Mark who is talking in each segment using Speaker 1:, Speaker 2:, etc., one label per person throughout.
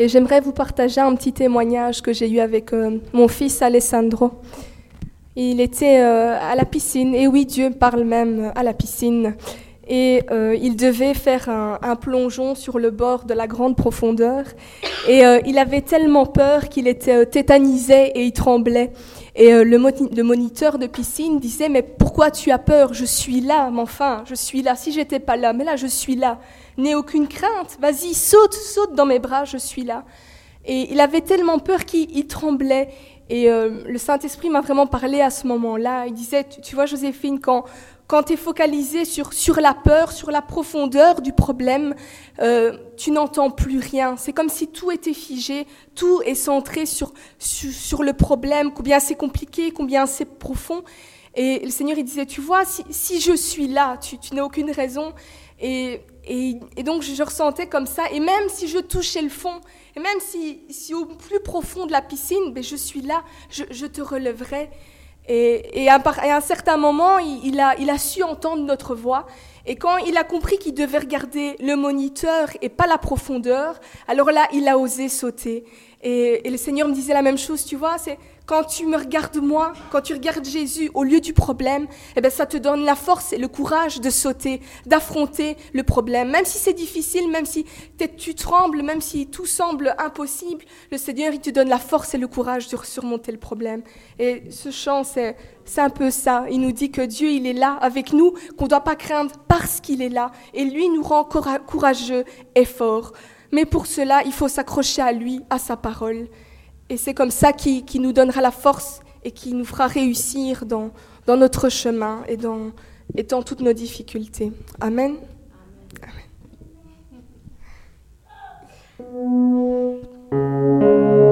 Speaker 1: Et j'aimerais vous partager un petit témoignage que j'ai eu avec euh, mon fils Alessandro. Il était euh, à la piscine, et oui, Dieu parle même à la piscine. Et euh, il devait faire un, un, plongeon sur le bord de la grande profondeur. Et il avait tellement peur qu'il était tétanisé et il tremblait. Et le, le, moniteur de piscine disait, mais pourquoi tu as peur? Je suis là, mais enfin, je suis là. Si j'étais pas là, mais là, je suis là. N'aie aucune crainte, vas-y, saute, saute dans mes bras, je suis là. Et il avait tellement peur qu'il tremblait. Et euh, le Saint-Esprit m'a vraiment parlé à ce moment-là. Il disait, tu, vois Joséphine, quand, quand tu es focalisé sur, sur la peur, sur la profondeur du problème, euh, tu n'entends plus rien. C'est comme si tout était figé, tout est centré sur, sur, le problème, combien c'est compliqué, combien c'est profond. Et le Seigneur, il disait, tu vois, si, si je suis là, tu, tu n'as aucune raison. Et, et, donc je, ressentais comme ça. Et même si je touchais le fond, et même si, si au plus profond de la piscine, ben, je suis là, je, je te relèverai. Et, et, à, un certain moment, il, a, il a su entendre notre voix. Et quand il a compris qu'il devait regarder le moniteur et pas la profondeur, alors là, il a osé sauter. Et, et le Seigneur me disait la même chose, tu vois, c'est quand tu me regardes moi, quand tu regardes Jésus au lieu du problème, eh ben ça te donne la force et le courage de sauter, d'affronter le problème. Même si c'est difficile, même si tu trembles, même si tout semble impossible, le Seigneur, il te donne la force et le courage de surmonter le problème. Et ce chant, c'est, c'est un peu ça. Il nous dit que Dieu, il est là avec nous, qu'on ne doit pas craindre parce qu'il est là. Et lui nous rend courageux et forts. Mais pour cela, il faut s'accrocher à lui, à sa parole. Et c'est comme ça qui, qui, nous donnera la force et qui nous fera réussir dans, dans notre chemin et dans, et dans toutes nos difficultés. Amen. Amen.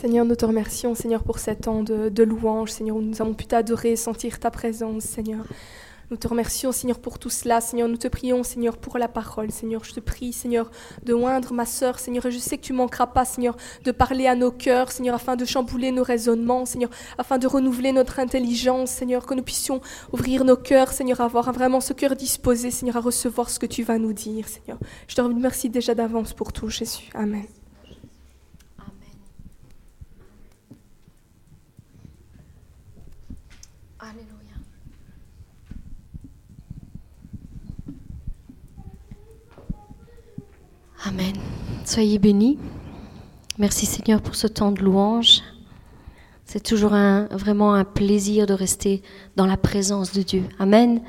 Speaker 1: Seigneur, pour cet temps de, louange, Seigneur, où nous avons pu t'adorer, sentir ta présence, Seigneur. Nous te remercions, Seigneur, pour tout cela. Seigneur, nous te prions, Seigneur, pour la parole. Seigneur, je te prie, Seigneur, de oindre ma sœur, Seigneur, je sais que tu manqueras pas, Seigneur, de parler à nos cœurs, Seigneur, afin de chambouler nos raisonnements, Seigneur, afin de renouveler notre intelligence, Seigneur, que nous puissions ouvrir nos cœurs, Seigneur, avoir vraiment ce cœur disposé, Seigneur, à recevoir ce que tu vas nous dire, Seigneur. Je te remercie déjà d'avance pour tout, Jésus. Amen.
Speaker 2: Amen. Soyez bénis. Merci Seigneur pour ce temps de louange. C'est toujours vraiment un plaisir de rester dans la présence de Dieu. Amen.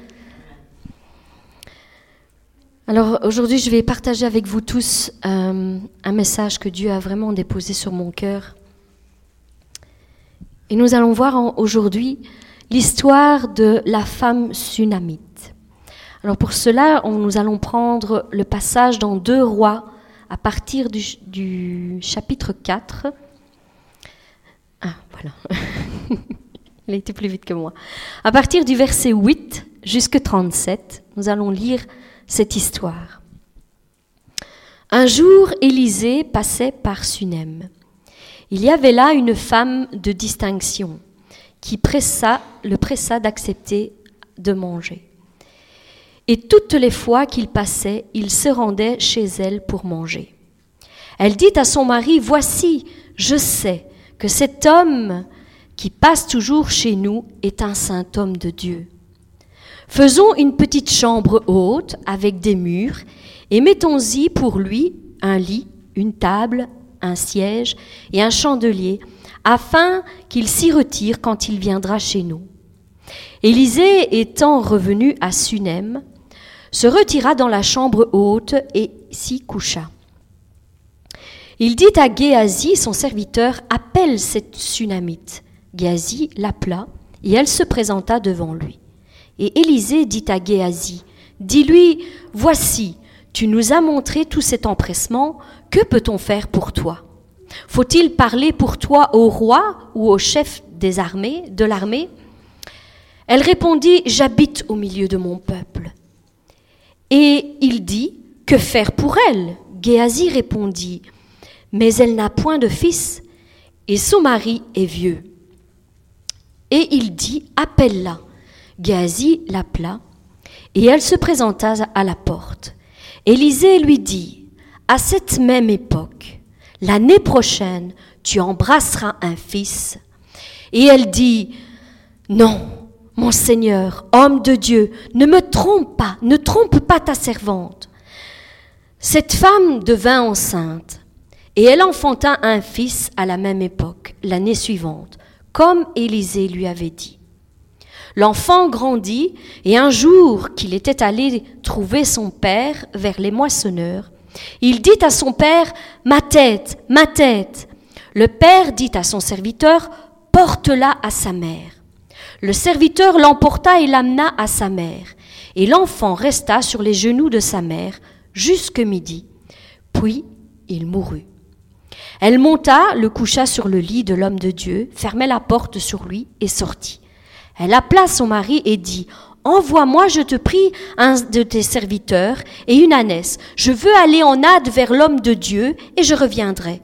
Speaker 2: Alors aujourd'hui, je vais partager avec vous tous euh, un message que Dieu a vraiment déposé sur mon cœur. Et nous allons voir aujourd'hui l'histoire de la femme sunamite. Alors pour cela, nous allons prendre le passage dans Deux Rois à partir du, chapitre 4. Ah, voilà. Il a plus vite que moi. À partir du verset 8 jusqu'à 37, nous allons lire cette histoire. Un jour, Élisée passait par Sunem. Il y avait là une femme de distinction qui pressa, le pressa d'accepter de manger. Et toutes les fois qu'il passait, il se rendait chez elle pour manger. Elle dit à son mari, Voici, je sais que cet homme qui passe toujours chez nous est un saint homme de Dieu. Faisons une petite chambre haute avec des murs et mettons-y pour lui un lit, une table, un siège et un chandelier, afin qu'il s'y retire quand il viendra chez nous. Élisée étant revenu à Sunem, se retira dans la chambre haute et s'y coucha. Il dit à Géasi, son serviteur, appelle cette Sunamite. Géasi l'appela et elle se présenta devant lui. Et Élisée dit à Géasi, dis-lui, voici, tu nous as montré tout cet empressement, que peut-on faire pour toi? Faut-il parler pour toi au roi ou au chef des armées, de l'armée? Elle répondit, j'habite au milieu de mon peuple. Et il dit, Que faire pour elle? Géasi répondit, Mais elle n'a point de fils, et son mari est vieux. Et il dit, Appelle-la. Géasi l'appela, et elle se présenta à la porte. Élisée lui dit, À cette même époque, l'année prochaine, tu embrasseras un fils. Et elle dit, Non, mon Seigneur, homme de Dieu, ne me trompe pas, ne trompe pas ta servante. Cette femme devint enceinte, et elle enfanta un fils à la même époque, l'année suivante, comme Élisée lui avait dit. L'enfant grandit, et un jour qu'il était allé trouver son père vers les moissonneurs, il dit à son père, Ma tête, ma tête. Le père dit à son serviteur, porte-la à sa mère. Le serviteur l'emporta et l'amena à sa mère. Et l'enfant resta sur les genoux de sa mère jusque midi. Puis il mourut. Elle monta, le coucha sur le lit de l'homme de Dieu, fermait la porte sur lui et sortit. Elle appela son mari et dit, Envoie-moi, je te prie, un de tes serviteurs et une ânesse. Je veux aller en hâte vers l'homme de Dieu et je reviendrai.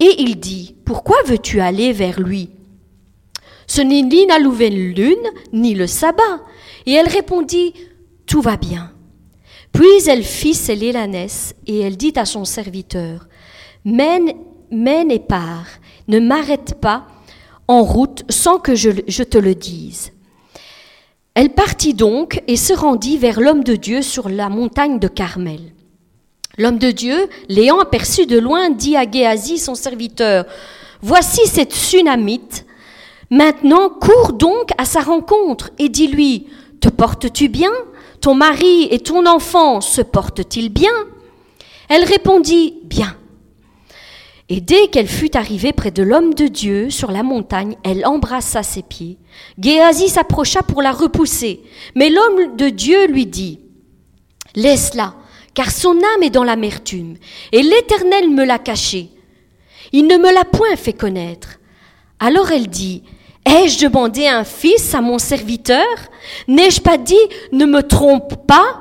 Speaker 2: Et il dit, Pourquoi veux-tu aller vers lui? Ce n'est ni la nouvelle lune, ni le sabbat. Et elle répondit, Tout va bien. Puis elle fit sceller l'ânesse et elle dit à son serviteur, Mène, mène et pars, ne m'arrête pas en route sans que je, te le dise. Elle partit donc et se rendit vers l'homme de Dieu sur la montagne de Carmel. L'homme de Dieu, l'ayant aperçu de loin, dit à Géasi, son serviteur, Voici cette Sunamite. Maintenant, cours donc à sa rencontre et dis-lui, Te portes-tu bien? Ton mari et ton enfant se portent-ils bien? Elle répondit, Bien. Et dès qu'elle fut arrivée près de l'homme de Dieu sur la montagne, elle embrassa ses pieds. Géasi s'approcha pour la repousser, mais l'homme de Dieu lui dit, Laisse-la, car son âme est dans l'amertume, et l'Éternel me l'a cachée. Il ne me l'a point fait connaître. Alors elle dit, Ai-je demandé un fils à mon serviteur? N'ai-je pas dit, ne me trompe pas?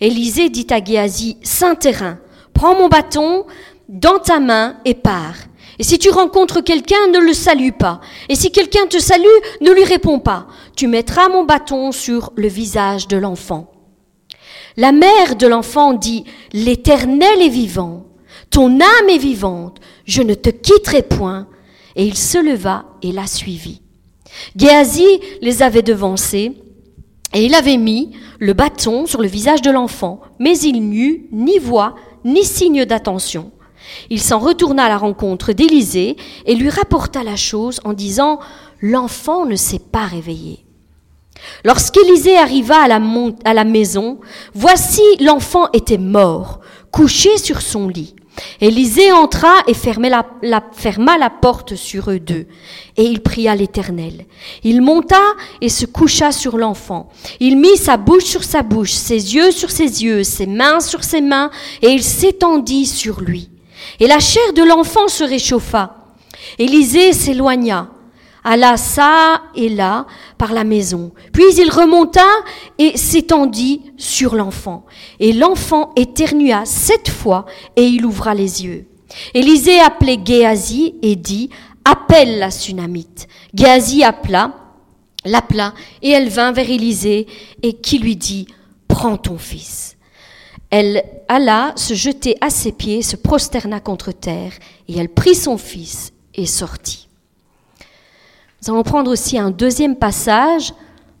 Speaker 2: Élisée dit à Géasi, Saint terrain, prends mon bâton, dans ta main et pars. Et si tu rencontres quelqu'un, ne le salue pas. Et si quelqu'un te salue, ne lui réponds pas. Tu mettras mon bâton sur le visage de l'enfant. La mère de l'enfant dit, L'Éternel est vivant, ton âme est vivante, je ne te quitterai point. Et il se leva et la suivit. Géasi les avait devancés, et il avait mis le bâton sur le visage de l'enfant, mais il n'eut ni voix ni signe d'attention. Il s'en retourna à la rencontre d'Élisée et lui rapporta la chose en disant L'enfant ne s'est pas réveillé. Lorsqu'Élisée arriva à la, à la maison, voici l'enfant était mort, couché sur son lit. Élisée entra et ferma la porte sur eux deux. Et il pria l'Éternel. Il monta et se coucha sur l'enfant. Il mit sa bouche sur sa bouche, ses yeux sur ses yeux, ses mains sur ses mains, et il s'étendit sur lui. Et la chair de l'enfant se réchauffa. Élisée s'éloigna, alla ça et là par la maison. Puis il remonta et s'étendit sur l'enfant. Et l'enfant éternua sept fois et il ouvra les yeux. Élisée appelait Géasi et dit, appelle la Sunamite. Géasi appela, l'appela et elle vint vers Élisée et qui lui dit, prends ton fils. Elle alla se jeter à ses pieds, se prosterna contre terre, et elle prit son fils et sortit. Nous allons prendre aussi un deuxième passage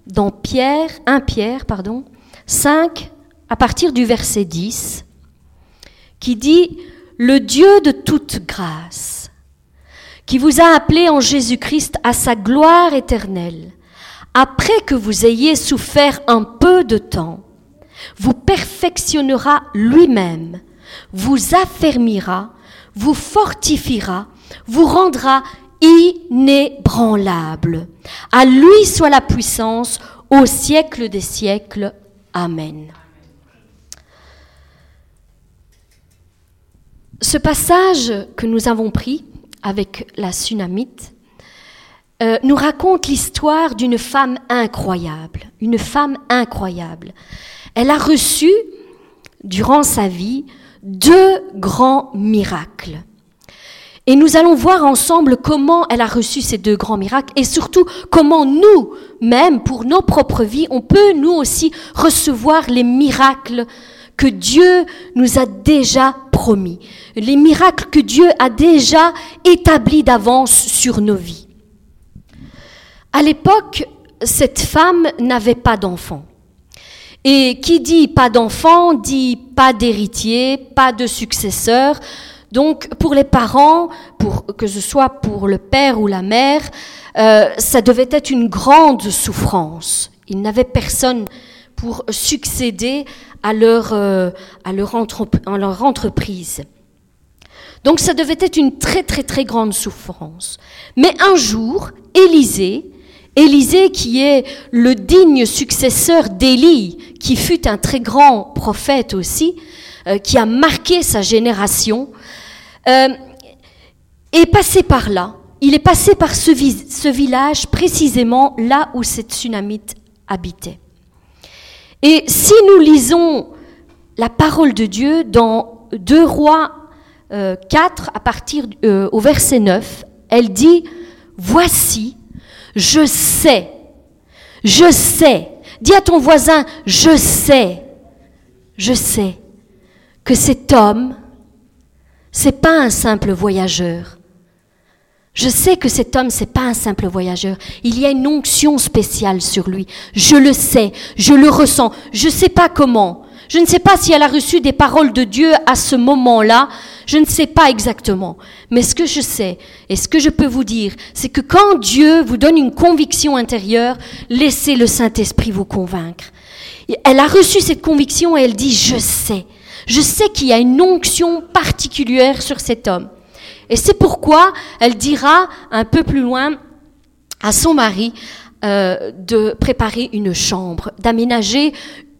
Speaker 2: dans Pierre, 1 Pierre, pardon, 5, à partir du verset 10, qui dit Le Dieu de toute grâce, qui vous a appelé en Jésus-Christ à sa gloire éternelle, après que vous ayez souffert un peu de temps, vous perfectionnera lui-même, vous affermira, vous fortifiera, vous rendra inébranlable. À lui soit la puissance au siècle des siècles. Amen. Ce passage que nous avons pris avec la tsunamite euh, nous raconte l'histoire d'une femme incroyable, une femme incroyable. Elle a reçu, durant sa vie, deux grands miracles. Et nous allons voir ensemble comment elle a reçu ces deux grands miracles et surtout comment nous, même pour nos propres vies, on peut nous aussi recevoir les miracles que Dieu nous a déjà promis, les miracles que Dieu a déjà établis d'avance sur nos vies. À l'époque, cette femme n'avait pas d'enfant. Et qui dit pas d'enfant dit pas d'héritier, pas de successeur. Donc pour les parents, que ce soit pour le père ou la mère, euh, ça devait être une grande souffrance. Ils n'avaient personne pour succéder à leur, euh, à leur, à leur entreprise. Donc ça devait être une très très très grande souffrance. Mais un jour, Élisée, Élisée qui est le digne successeur d'Élie, qui fut un très grand prophète aussi, euh, qui a marqué sa génération, euh, est passé par là. Il est passé par ce, village précisément là où cette tsunamite habitait. Et si nous lisons la parole de Dieu dans 2 Rois 4, euh, à partir euh, au verset 9, elle dit, Voici, je sais, je sais, dis à ton voisin, je sais, je sais que cet homme, c'est pas un simple voyageur. Je sais que cet homme, c'est pas un simple voyageur. Il y a une onction spéciale sur lui. Je le sais, je le ressens. Je ne sais pas comment. Je ne sais pas si elle a reçu des paroles de Dieu à ce moment-là. Je ne sais pas exactement. Mais ce que je sais et ce que je peux vous dire, c'est que quand Dieu vous donne une conviction intérieure, laissez le Saint-Esprit vous convaincre. Elle a reçu cette conviction et elle dit, je sais. Je sais qu'il y a une onction particulière sur cet homme. Et c'est pourquoi elle dira un peu plus loin à son mari euh, de préparer une chambre, d'aménager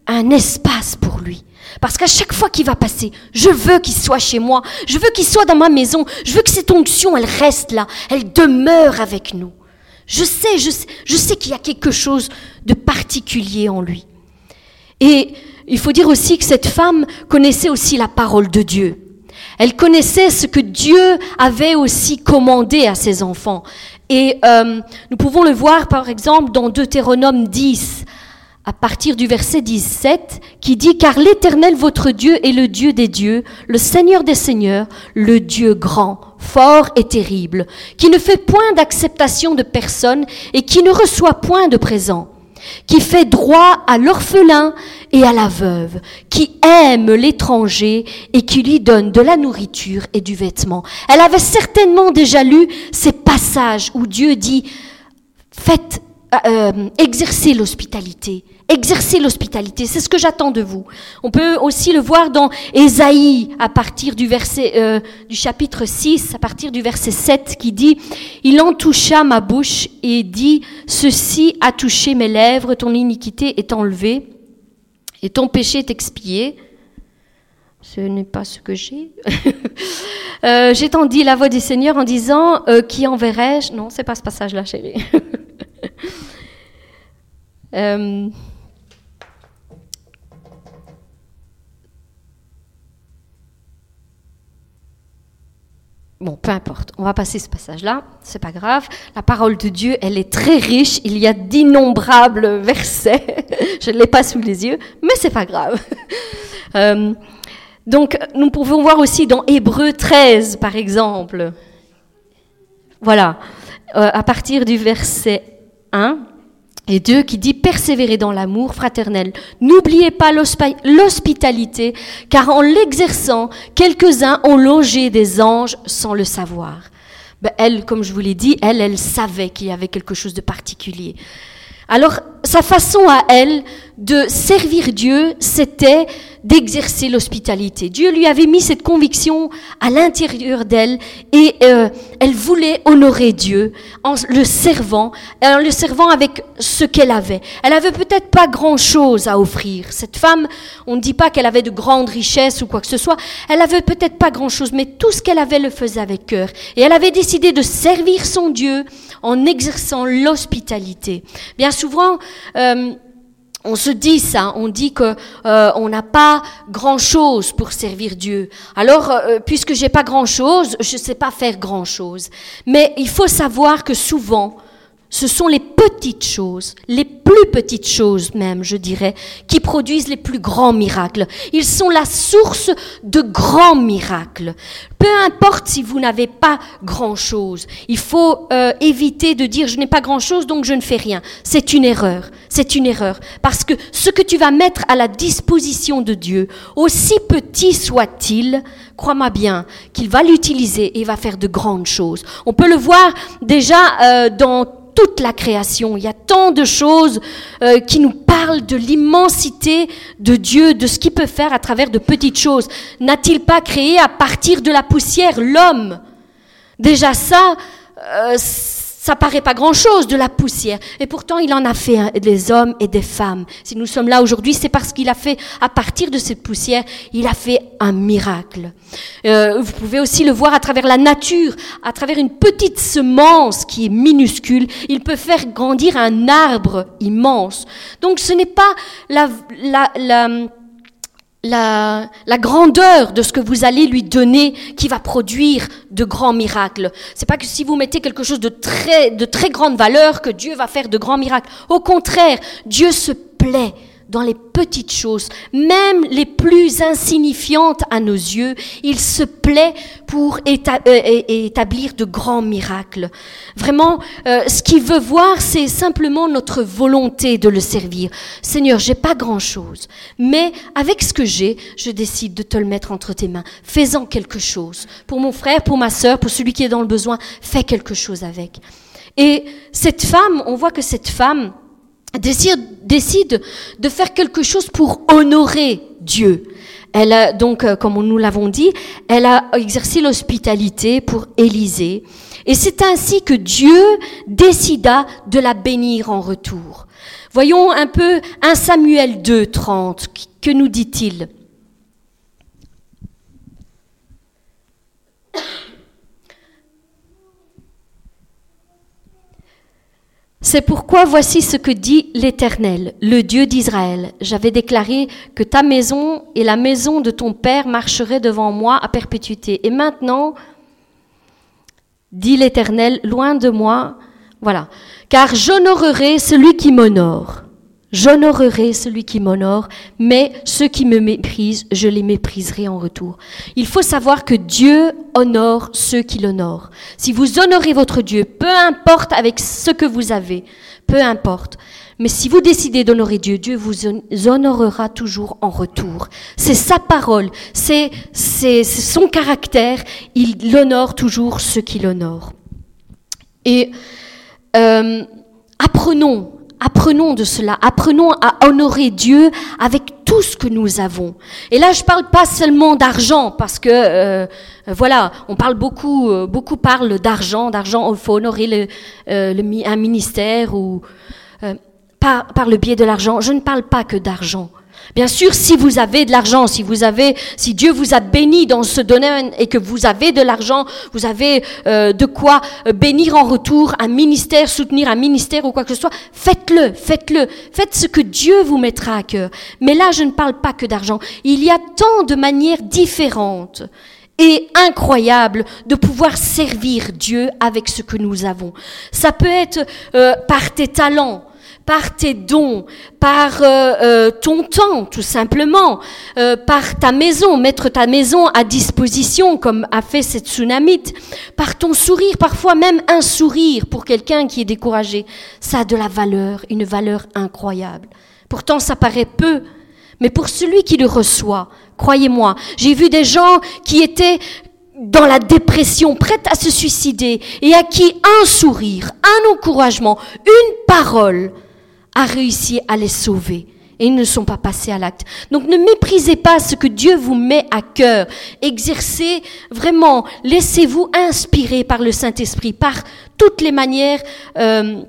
Speaker 2: un espace pour lui. Parce qu'à chaque fois qu'il va passer, je veux qu'il soit chez moi, je veux qu'il soit dans ma maison, je veux que cette onction, elle reste là, elle demeure avec nous. Je sais, je sais, je sais qu'il y a quelque chose de particulier en lui. Et il faut dire aussi que cette femme connaissait aussi la parole de Dieu. Elle connaissait ce que Dieu avait aussi commandé à ses enfants. Et euh, nous pouvons le voir par exemple dans Deutéronome 10, à partir du verset 17, qui dit, Car l'Éternel votre Dieu est le Dieu des dieux, le Seigneur des seigneurs, le Dieu grand, fort et terrible, qui ne fait point d'acceptation de personne et qui ne reçoit point de présent qui fait droit à l'orphelin et à la veuve, qui aime l'étranger et qui lui donne de la nourriture et du vêtement. Elle avait certainement déjà lu ces passages où Dieu dit, faites, euh, exercez l'hospitalité, exercez l'hospitalité, c'est ce que j'attends de vous. On peut aussi le voir dans Ésaïe à partir du verset euh, du chapitre 6 à partir du verset 7 qui dit Il en toucha ma bouche et dit ceci a touché mes lèvres, ton iniquité est enlevée et ton péché est expié. Ce n'est pas ce que j'ai. euh, entendu la voix du Seigneur en disant euh, Qui enverrai-je? Non, c'est pas ce passage-là, chérie. euh, Bon, peu importe, on va passer ce passage-là, c'est pas grave. La parole de Dieu, elle est très riche, il y a d'innombrables versets. Je ne l'ai pas sous les yeux, mais c'est pas grave. Euh, donc, nous pouvons voir aussi dans Hébreu 13, par exemple. Voilà, euh, à partir du verset 1, et deux qui dit persévérer dans l'amour fraternel. N'oubliez pas l'hospitalité, car en l'exerçant, quelques-uns ont logé des anges sans le savoir. Ben, elle, comme je vous l'ai dit, elle, elle savait qu'il y avait quelque chose de particulier. Alors, sa façon à elle de servir Dieu, c'était d'exercer l'hospitalité. Dieu lui avait mis cette conviction à l'intérieur d'elle et euh, elle voulait honorer Dieu en le servant, en le servant avec ce qu'elle avait. Elle avait peut-être pas grand-chose à offrir. Cette femme, on ne dit pas qu'elle avait de grandes richesses ou quoi que ce soit. Elle avait peut-être pas grand-chose, mais tout ce qu'elle avait le faisait avec cœur. Et elle avait décidé de servir son Dieu en exerçant l'hospitalité. Bien souvent, euh, on se dit ça, on dit que euh, on n'a pas grand chose pour servir Dieu. Alors, euh, puisque j'ai pas grand chose, je sais pas faire grand chose. Mais il faut savoir que souvent, ce sont les petites choses, les plus petites choses même, je dirais, qui produisent les plus grands miracles. Ils sont la source de grands miracles. Peu importe si vous n'avez pas grand-chose, il faut euh, éviter de dire je n'ai pas grand-chose donc je ne fais rien. C'est une erreur, c'est une erreur. Parce que ce que tu vas mettre à la disposition de Dieu, aussi petit soit-il, crois-moi bien qu'il va l'utiliser et va faire de grandes choses. On peut le voir déjà euh, dans toute la création. Il y a tant de choses euh, qui nous parlent parle de l'immensité de Dieu, de ce qu'il peut faire à travers de petites choses. N'a-t-il pas créé à partir de la poussière l'homme? Déjà ça, euh, ça paraît pas grand-chose de la poussière. Et pourtant, il en a fait des hommes et des femmes. Si nous sommes là aujourd'hui, c'est parce qu'il a fait, à partir de cette poussière, il a fait un miracle. Euh, vous pouvez aussi le voir à travers la nature, à travers une petite semence qui est minuscule. Il peut faire grandir un arbre immense. Donc, ce n'est pas la, la, la la, la, grandeur de ce que vous allez lui donner qui va produire de grands miracles. C'est pas que si vous mettez quelque chose de très, de très grande valeur que Dieu va faire de grands miracles. Au contraire, Dieu se plaît dans les petites choses, même les plus insignifiantes à nos yeux, il se plaît pour euh, établir de grands miracles. Vraiment, euh, ce qu'il veut voir, c'est simplement notre volonté de le servir. Seigneur, j'ai pas grand-chose, mais avec ce que j'ai, je décide de te le mettre entre tes mains. Fais-en quelque chose. Pour mon frère, pour ma sœur, pour celui qui est dans le besoin, fais quelque chose avec. Et cette femme, on voit que cette femme, décide, de faire quelque chose pour honorer Dieu. Elle a donc, euh, comme nous l'avons dit, elle a exercé l'hospitalité pour Élisée. Et c'est ainsi que Dieu décida de la bénir en retour. Voyons un peu 1 Samuel 2, 30. Que nous dit-il? C'est pourquoi voici ce que dit l'Éternel, le Dieu d'Israël. J'avais déclaré que ta maison et la maison de ton Père marcheraient devant moi à perpétuité. Et maintenant, dit l'Éternel, loin de moi, voilà, car j'honorerai celui qui m'honore J'honorerai celui qui m'honore, mais ceux qui me méprisent, je les mépriserai en retour. Il faut savoir que Dieu honore ceux qui l'honorent. Si vous honorez votre Dieu, peu importe avec ce que vous avez, peu importe. Mais si vous décidez d'honorer Dieu, Dieu vous honorera toujours en retour. C'est sa parole, c'est son caractère. Il honore toujours ceux qui l'honorent. Et euh, apprenons Apprenons de cela, apprenons à honorer Dieu avec tout ce que nous avons. Et là, je parle pas seulement d'argent, parce que euh, voilà, on parle beaucoup, euh, beaucoup parlent d'argent, d'argent. Il faut honorer euh, un ministère ou par le biais de l'argent. Je ne parle pas que d'argent. Bien sûr, si vous avez de l'argent, si vous avez, si Dieu vous a béni dans ce domaine et que vous avez de l'argent, vous avez euh, de quoi euh, bénir en retour un ministère, soutenir un ministère ou quoi que ce soit, faites-le, faites-le, faites ce que Dieu vous mettra à cœur. Mais là, je ne parle pas que d'argent. Il y a tant de manières différentes et incroyables de pouvoir servir Dieu avec ce que nous avons. Ça peut être euh, par tes talents par tes dons, par euh, euh, ton temps tout simplement, euh, par ta maison, mettre ta maison à disposition comme a fait cette tsunamite, par ton sourire, parfois même un sourire pour quelqu'un qui est découragé, ça a de la valeur, une valeur incroyable. Pourtant ça paraît peu, mais pour celui qui le reçoit, croyez-moi, j'ai vu des gens qui étaient dans la dépression, prêtes à se suicider, et à qui un sourire, un encouragement, une parole, a réussi à les sauver et ils ne sont pas passés à l'acte. Donc ne méprisez pas ce que Dieu vous met à cœur. Exercez vraiment, laissez-vous inspirer par le Saint-Esprit, par toutes les manières. Euh,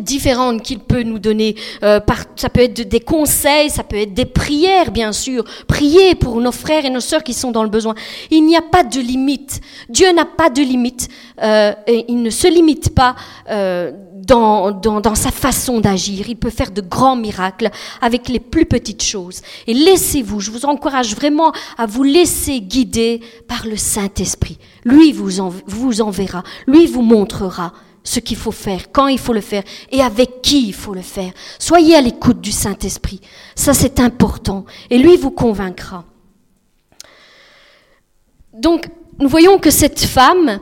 Speaker 2: différentes qu'il peut nous donner. Euh, par, ça peut être des conseils, ça peut être des prières, bien sûr. Prier pour nos frères et nos sœurs qui sont dans le besoin. Il n'y a pas de limite. Dieu n'a pas de limite. Euh, et il ne se limite pas euh, dans, dans, dans, sa façon d'agir. Il peut faire de grands miracles avec les plus petites choses. Et laissez-vous, je vous encourage vraiment à vous laisser guider par le Saint-Esprit. Lui vous, en, vous enverra, lui vous montrera ce qu'il faut faire, quand il faut le faire et avec qui il faut le faire. Soyez à l'écoute du Saint-Esprit. Ça, c'est important. Et lui vous convaincra. Donc, nous voyons que cette femme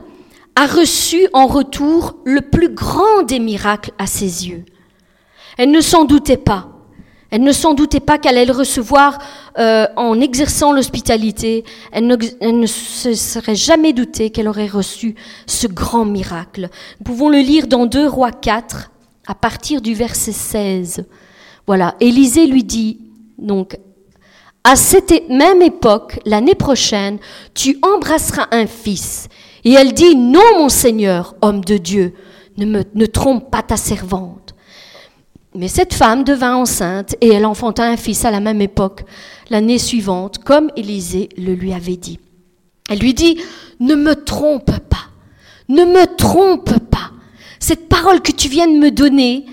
Speaker 2: a reçu en retour le plus grand des miracles à ses yeux. Elle ne s'en doutait pas. Elle ne s'en doutait pas qu'elle allait recevoir euh, en exerçant l'hospitalité. Elle, ne, se serait jamais doutée qu'elle aurait reçu ce grand miracle. Nous pouvons le lire dans 2 Rois 4, à partir du verset 16. Voilà, Élisée lui dit, donc, à cette même époque, l'année prochaine, tu embrasseras un fils. Et elle dit, non, mon Seigneur, homme de Dieu, ne, me, ne trompe pas ta servante. Mais cette femme devint enceinte et elle enfanta un fils à la même époque, l'année suivante, comme Élisée le lui avait dit. Elle lui dit, ne me trompe pas, ne me trompe pas. Cette parole que tu viens de me donner,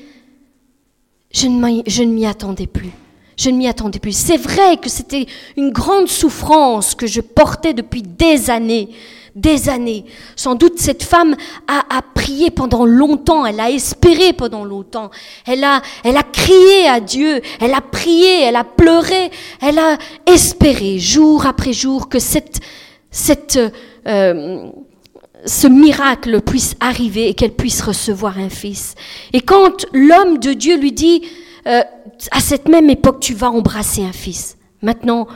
Speaker 2: je ne m'y attendais plus. Je ne m'y attendais plus. C'est vrai que c'était une grande souffrance que je portais depuis des années, des années. Sans doute cette femme a, a, prié pendant longtemps, elle a espéré pendant longtemps, elle a, elle a crié à Dieu, elle a prié, elle a pleuré, elle a espéré jour après jour que cette, cette, euh, ce miracle puisse arriver et qu'elle puisse recevoir un fils. Et quand l'homme de Dieu lui dit, euh, à cette même époque, tu vas embrasser un fils. Maintenant,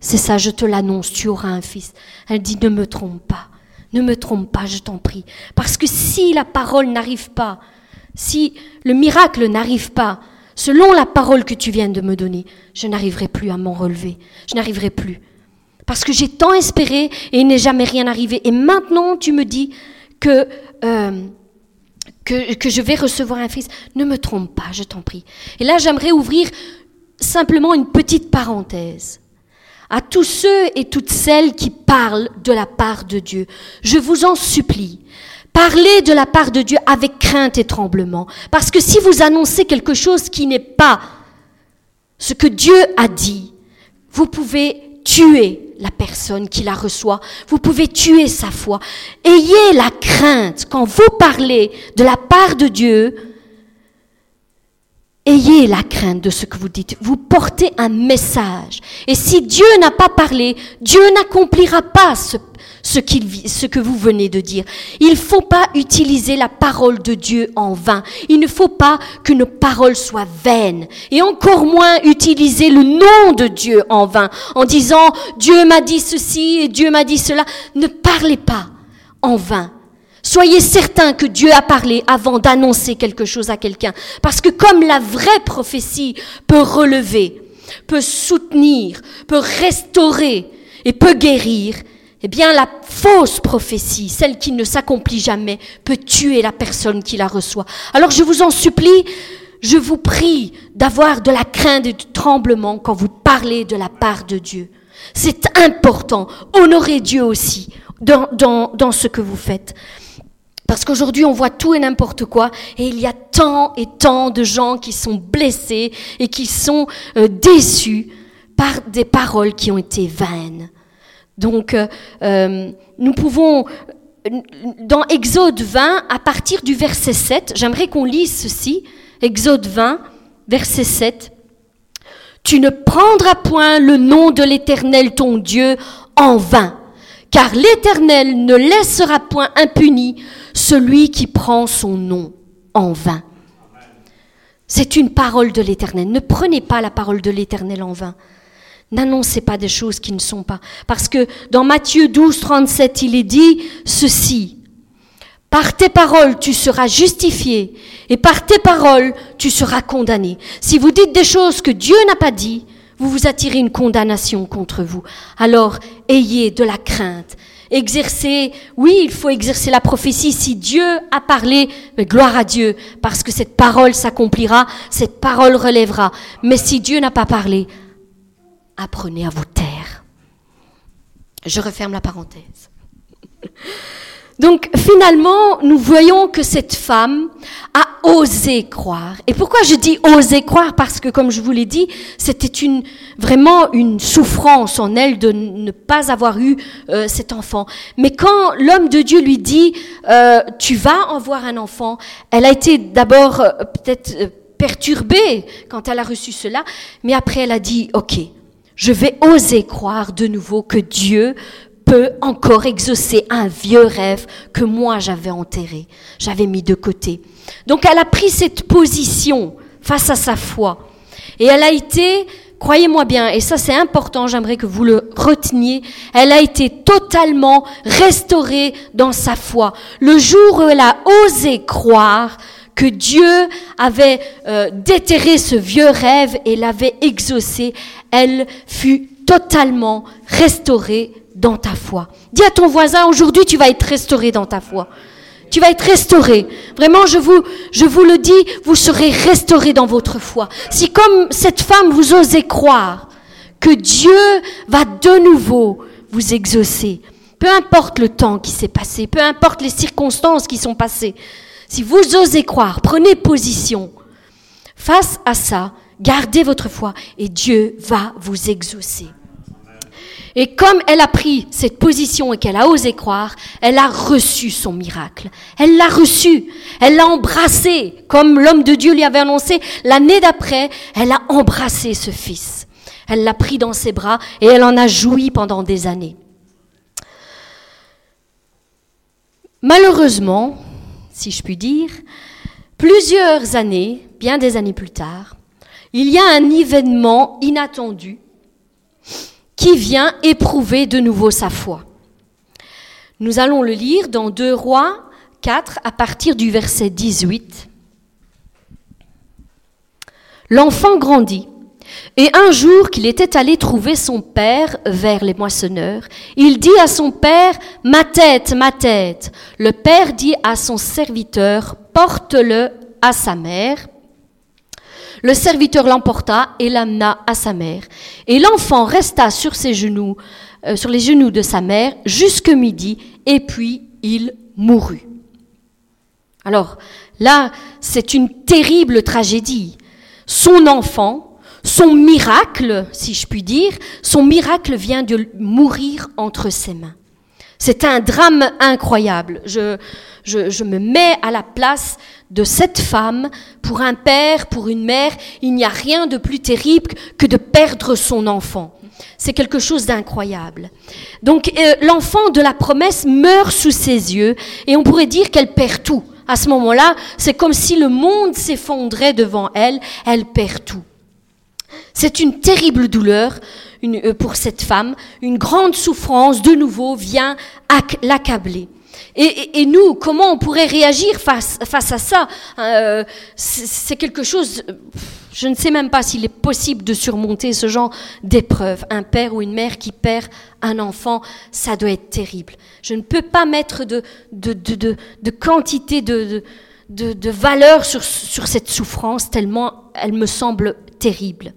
Speaker 2: c'est ça, je te l'annonce, tu auras un fils. Elle dit, ne me trompe pas, ne me trompe pas, je t'en prie. Parce que si la parole n'arrive pas, si le miracle n'arrive pas, selon la parole que tu viens de me donner, je n'arriverai plus à m'en relever. Je n'arriverai plus. Parce que j'ai tant espéré et il n'est jamais rien arrivé. Et maintenant, tu me dis que, euh, que, que je vais recevoir un fils. Ne me trompe pas, je t'en prie. Et là, j'aimerais ouvrir simplement une petite parenthèse à tous ceux et toutes celles qui parlent de la part de Dieu. Je vous en supplie, parlez de la part de Dieu avec crainte et tremblement. Parce que si vous annoncez quelque chose qui n'est pas ce que Dieu a dit, vous pouvez tuer la personne qui la reçoit. Vous pouvez tuer sa foi. Ayez la crainte quand vous parlez de la part de Dieu. Ayez la crainte de ce que vous dites. Vous portez un message. Et si Dieu n'a pas parlé, Dieu n'accomplira pas ce, ce, ce, que vous venez de dire. Il ne faut pas utiliser la parole de Dieu en vain. Il ne faut pas que nos paroles soient vaines. Et encore moins utiliser le nom de Dieu en vain, en disant Dieu m'a dit ceci et Dieu m'a dit cela. Ne parlez pas en vain. Soyez certains que Dieu a parlé avant d'annoncer quelque chose à quelqu'un. Parce que comme la vraie prophétie peut relever, peut soutenir, peut restaurer et peut guérir, eh bien la fausse prophétie, celle qui ne s'accomplit jamais, peut tuer la personne qui la reçoit. Alors je vous en supplie, je vous prie d'avoir de la crainte et du tremblement quand vous parlez de la part de Dieu. C'est important. Honorez Dieu aussi dans, dans, dans ce que vous faites. Parce qu'aujourd'hui, on voit tout et n'importe quoi, et il y a tant et tant de gens qui sont blessés et qui sont euh, déçus par des paroles qui ont été vaines. Donc, euh, euh, nous pouvons, dans Exode 20, à partir du verset 7, j'aimerais qu'on lise ceci, Exode 20, verset 7. Tu ne prendras point le nom de l'Éternel ton Dieu en vain, car l'Éternel ne laissera point impuni celui qui prend son nom en vain. C'est une parole de l'Éternel. Ne prenez pas la parole de l'Éternel en vain. N'annoncez pas des choses qui ne sont pas. Parce que dans Matthieu 12, 37, il est dit ceci. Par tes paroles, tu seras justifié, et par tes paroles, tu seras condamné. Si vous dites des choses que Dieu n'a pas dit, vous vous attirez une condamnation contre vous. Alors, ayez de la crainte. Exercez, oui, il faut exercer la prophétie. Si Dieu a parlé, mais gloire à Dieu, parce que cette parole s'accomplira, cette parole relèvera. Mais si Dieu n'a pas parlé, apprenez à vous taire. Je referme la parenthèse. Donc finalement, nous voyons que cette femme a osé croire. Et pourquoi je dis oser croire? Parce que comme je vous l'ai dit, c'était vraiment une souffrance en elle de ne pas avoir eu euh, cet enfant. Mais quand l'homme de Dieu lui dit euh, tu vas en voir un enfant, elle a été d'abord euh, peut-être perturbée quand elle a reçu cela, mais après elle a dit ok, je vais oser croire de nouveau que Dieu peut encore exaucer un vieux rêve que moi j'avais enterré, j'avais mis de côté. Donc elle a pris cette position face à sa foi. Et elle a été, croyez-moi bien, et ça c'est important, j'aimerais que vous le reteniez, elle a été totalement restaurée dans sa foi. Le jour où elle a osé croire que Dieu avait euh, déterré ce vieux rêve et l'avait exaucé, elle fut totalement restaurée dans ta foi. Dis à ton voisin, aujourd'hui tu vas être restauré dans ta foi. Tu vas être restauré. Vraiment, je vous, je vous le dis, vous serez restauré dans votre foi. Si comme cette femme, vous osez croire que Dieu va de nouveau vous exaucer, peu importe le temps qui s'est passé, peu importe les circonstances qui sont passées, si vous osez croire, prenez position face à ça, gardez votre foi et Dieu va vous exaucer. Et comme elle a pris cette position et qu'elle a osé croire, elle a reçu son miracle. Elle l'a reçu. Elle l'a embrassé. Comme l'homme de Dieu lui avait annoncé, l'année d'après, elle a embrassé ce fils. Elle l'a pris dans ses bras et elle en a joui pendant des années. Malheureusement, si je puis dire, plusieurs années, bien des années plus tard, il y a un événement inattendu qui vient éprouver de nouveau sa foi. Nous allons le lire dans 2 Rois 4 à partir du verset 18. L'enfant grandit, et un jour qu'il était allé trouver son père vers les moissonneurs, il dit à son père, Ma tête, ma tête. Le père dit à son serviteur, Porte-le à sa mère. Le serviteur l'emporta et l'amena à sa mère. Et l'enfant resta sur ses genoux, euh, sur les genoux de sa mère, jusque midi, et puis il mourut. Alors là, c'est une terrible tragédie. Son enfant, son miracle, si je puis dire, son miracle vient de mourir entre ses mains. C'est un drame incroyable. Je, je, je, me mets à la place de cette femme. Pour un père, pour une mère, il n'y a rien de plus terrible que de perdre son enfant. C'est quelque chose d'incroyable. Donc euh, l'enfant de la promesse meurt sous ses yeux et on pourrait dire qu'elle perd tout. À ce moment-là, c'est comme si le monde s'effondrait devant elle, elle perd tout. C'est une terrible douleur euh, pour cette femme, une grande souffrance de nouveau vient l'accabler. Et, nous, comment on pourrait réagir face, à ça euh, C'est quelque chose, je ne sais même pas s'il est possible de surmonter ce genre d'épreuve. Un père ou une mère qui perd un enfant, ça doit être terrible. Je ne peux pas mettre de, quantité de, valeur sur cette souffrance, tellement elle me semble terrible.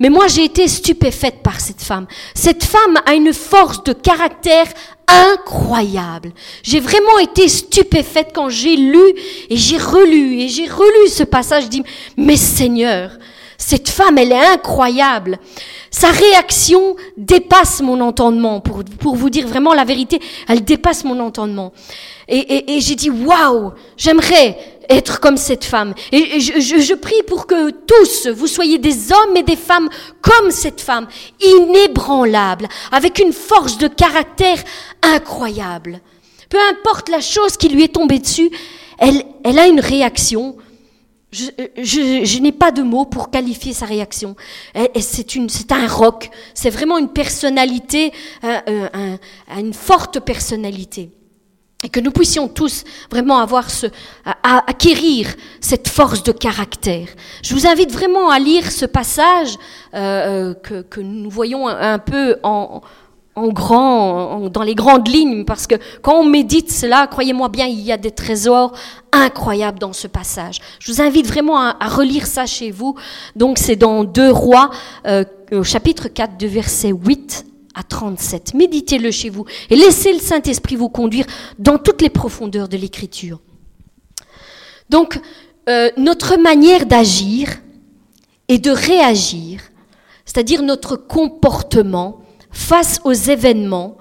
Speaker 2: Mais moi, j'ai été stupéfaite par cette femme. Cette femme a une force de caractère incroyable. J'ai vraiment été stupéfaite quand j'ai lu et j'ai relu et j'ai relu ce passage. Je dis, mais Seigneur, cette femme, elle est incroyable. Sa réaction dépasse mon entendement. Pour, pour vous dire vraiment la vérité, elle dépasse mon entendement. Et, et, et j'ai dit, waouh, j'aimerais être comme cette femme. Et je, je, je, prie pour que tous, vous soyez des hommes et des femmes comme cette femme, inébranlables, avec une force de caractère incroyable. Peu importe la chose qui lui est tombée dessus, elle, elle a une réaction. Je, je, je n'ai pas de mots pour qualifier sa réaction. C'est un roc. C'est vraiment une personnalité, un, un, une forte personnalité et que nous puissions tous vraiment avoir ce, acquérir cette force de caractère. Je vous invite vraiment à lire ce passage euh, euh que, que, nous voyons un, peu en grand, en, dans les grandes lignes, parce que quand on médite cela, croyez-moi bien, il y a des trésors incroyables dans ce passage. Je vous invite vraiment à, à relire ça chez vous. Donc c'est dans Deux Rois, euh, au chapitre 4, de verset 8 à 37. Méditez-le chez vous et laissez le Saint-Esprit vous conduire dans toutes les profondeurs de l'Écriture. Donc, euh, notre manière d'agir et de réagir, c'est-à-dire notre comportement face aux événements,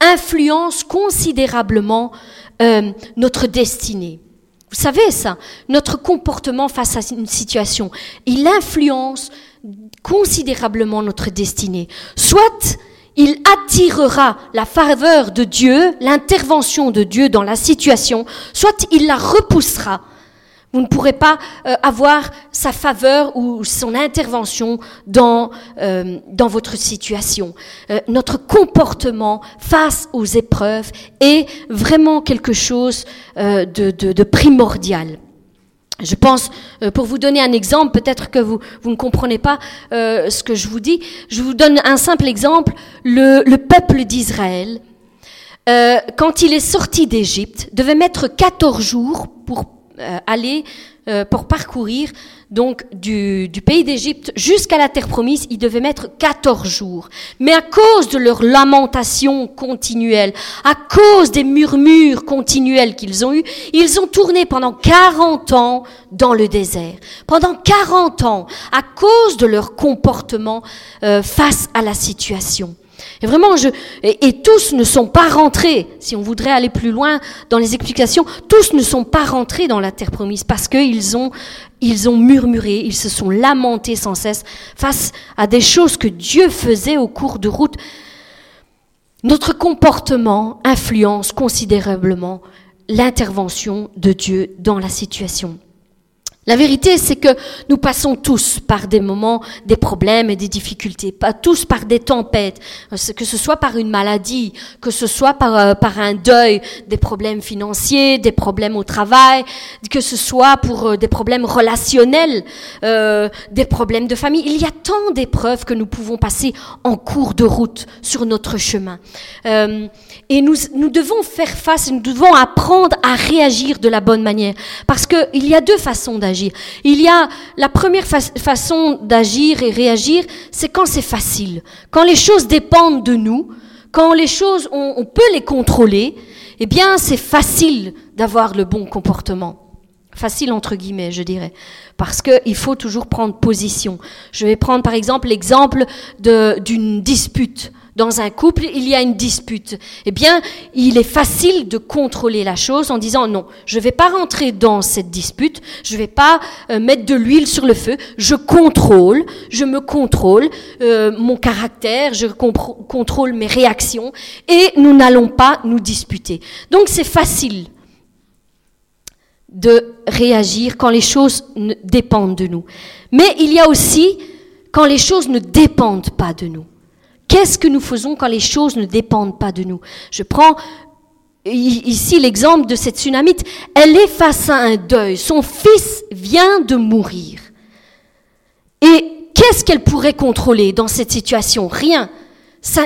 Speaker 2: influence considérablement euh, notre destinée. Vous savez ça, notre comportement face à une situation, il influence considérablement notre destinée. Soit il attirera la faveur de Dieu, l'intervention de Dieu dans la situation, soit il la repoussera. Vous ne pourrez pas euh, avoir sa faveur ou son intervention dans, euh, dans votre situation. Euh, notre comportement face aux épreuves est vraiment quelque chose de, de, de primordial. Je pense, euh, pour vous donner un exemple, peut-être que vous, vous ne comprenez pas euh, ce que je vous dis, je vous donne un simple exemple. Le, le peuple d'Israël, euh, quand il est sorti d'Égypte, devait mettre 14 jours pour euh, aller, euh, pour parcourir donc du, pays d'Égypte jusqu'à la terre promise, il devait mettre 14 jours. Mais à cause de leur lamentation continuelle, à cause des murmures continuels qu'ils ont eus, ils ont tourné pendant 40 ans dans le désert. Pendant 40 ans, à cause de leur comportement euh, face à la situation. Et vraiment, et, tous ne sont pas rentrés, si on voudrait aller plus loin dans les explications, tous ne sont pas rentrés dans la terre promise parce qu'ils ont, ont murmuré, ils se sont lamentés sans cesse face à des choses que Dieu faisait au cours de route. Notre comportement influence considérablement l'intervention de Dieu dans la situation. La vérité, c'est que nous passons tous par des moments, des problèmes et des difficultés, pas tous par des tempêtes, que ce soit par une maladie, que ce soit par, euh, par un deuil, des problèmes financiers, des problèmes au travail, que ce soit pour euh, des problèmes relationnels, euh, des problèmes de famille. Il y a tant d'épreuves que nous pouvons passer en cours de route sur notre chemin. Euh, et nous, nous devons faire face, nous devons apprendre à réagir de la bonne manière, parce qu'il y a deux façons d'agir il y a la première fa façon d'agir et réagir, c'est quand c'est facile, quand les choses dépendent de nous, quand les choses, on, on peut les contrôler, eh bien c'est facile d'avoir le bon comportement. Facile entre guillemets, je dirais, parce qu'il faut toujours prendre position. Je vais prendre par exemple l'exemple d'une dispute dans un couple, il y a une dispute. Eh bien, il est facile de contrôler la chose en disant non, je ne vais pas rentrer dans cette dispute, je ne vais pas euh, mettre de l'huile sur le feu, je contrôle, je me contrôle euh, mon caractère, je contrôle mes réactions et nous n'allons pas nous disputer. Donc c'est facile de réagir quand les choses dépendent de nous. Mais il y a aussi quand les choses ne dépendent pas de nous. Qu'est-ce que nous faisons quand les choses ne dépendent pas de nous? Je prends ici l'exemple de cette tsunamite. Elle est face à un deuil. Son fils vient de mourir. Et qu'est-ce qu'elle pourrait contrôler dans cette situation? Rien.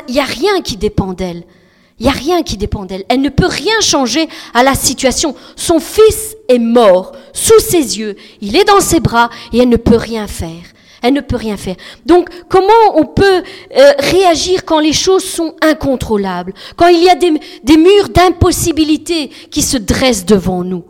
Speaker 2: Il n'y a rien qui dépend d'elle. Il n'y a rien qui dépend d'elle. Elle ne peut rien changer à la situation. Son fils est mort sous ses yeux. Il est dans ses bras et elle ne peut rien faire. Elle ne peut rien faire. Donc, comment on peut euh, réagir quand les choses sont incontrôlables, quand il y a des, murs d'impossibilité qui se dressent devant nous?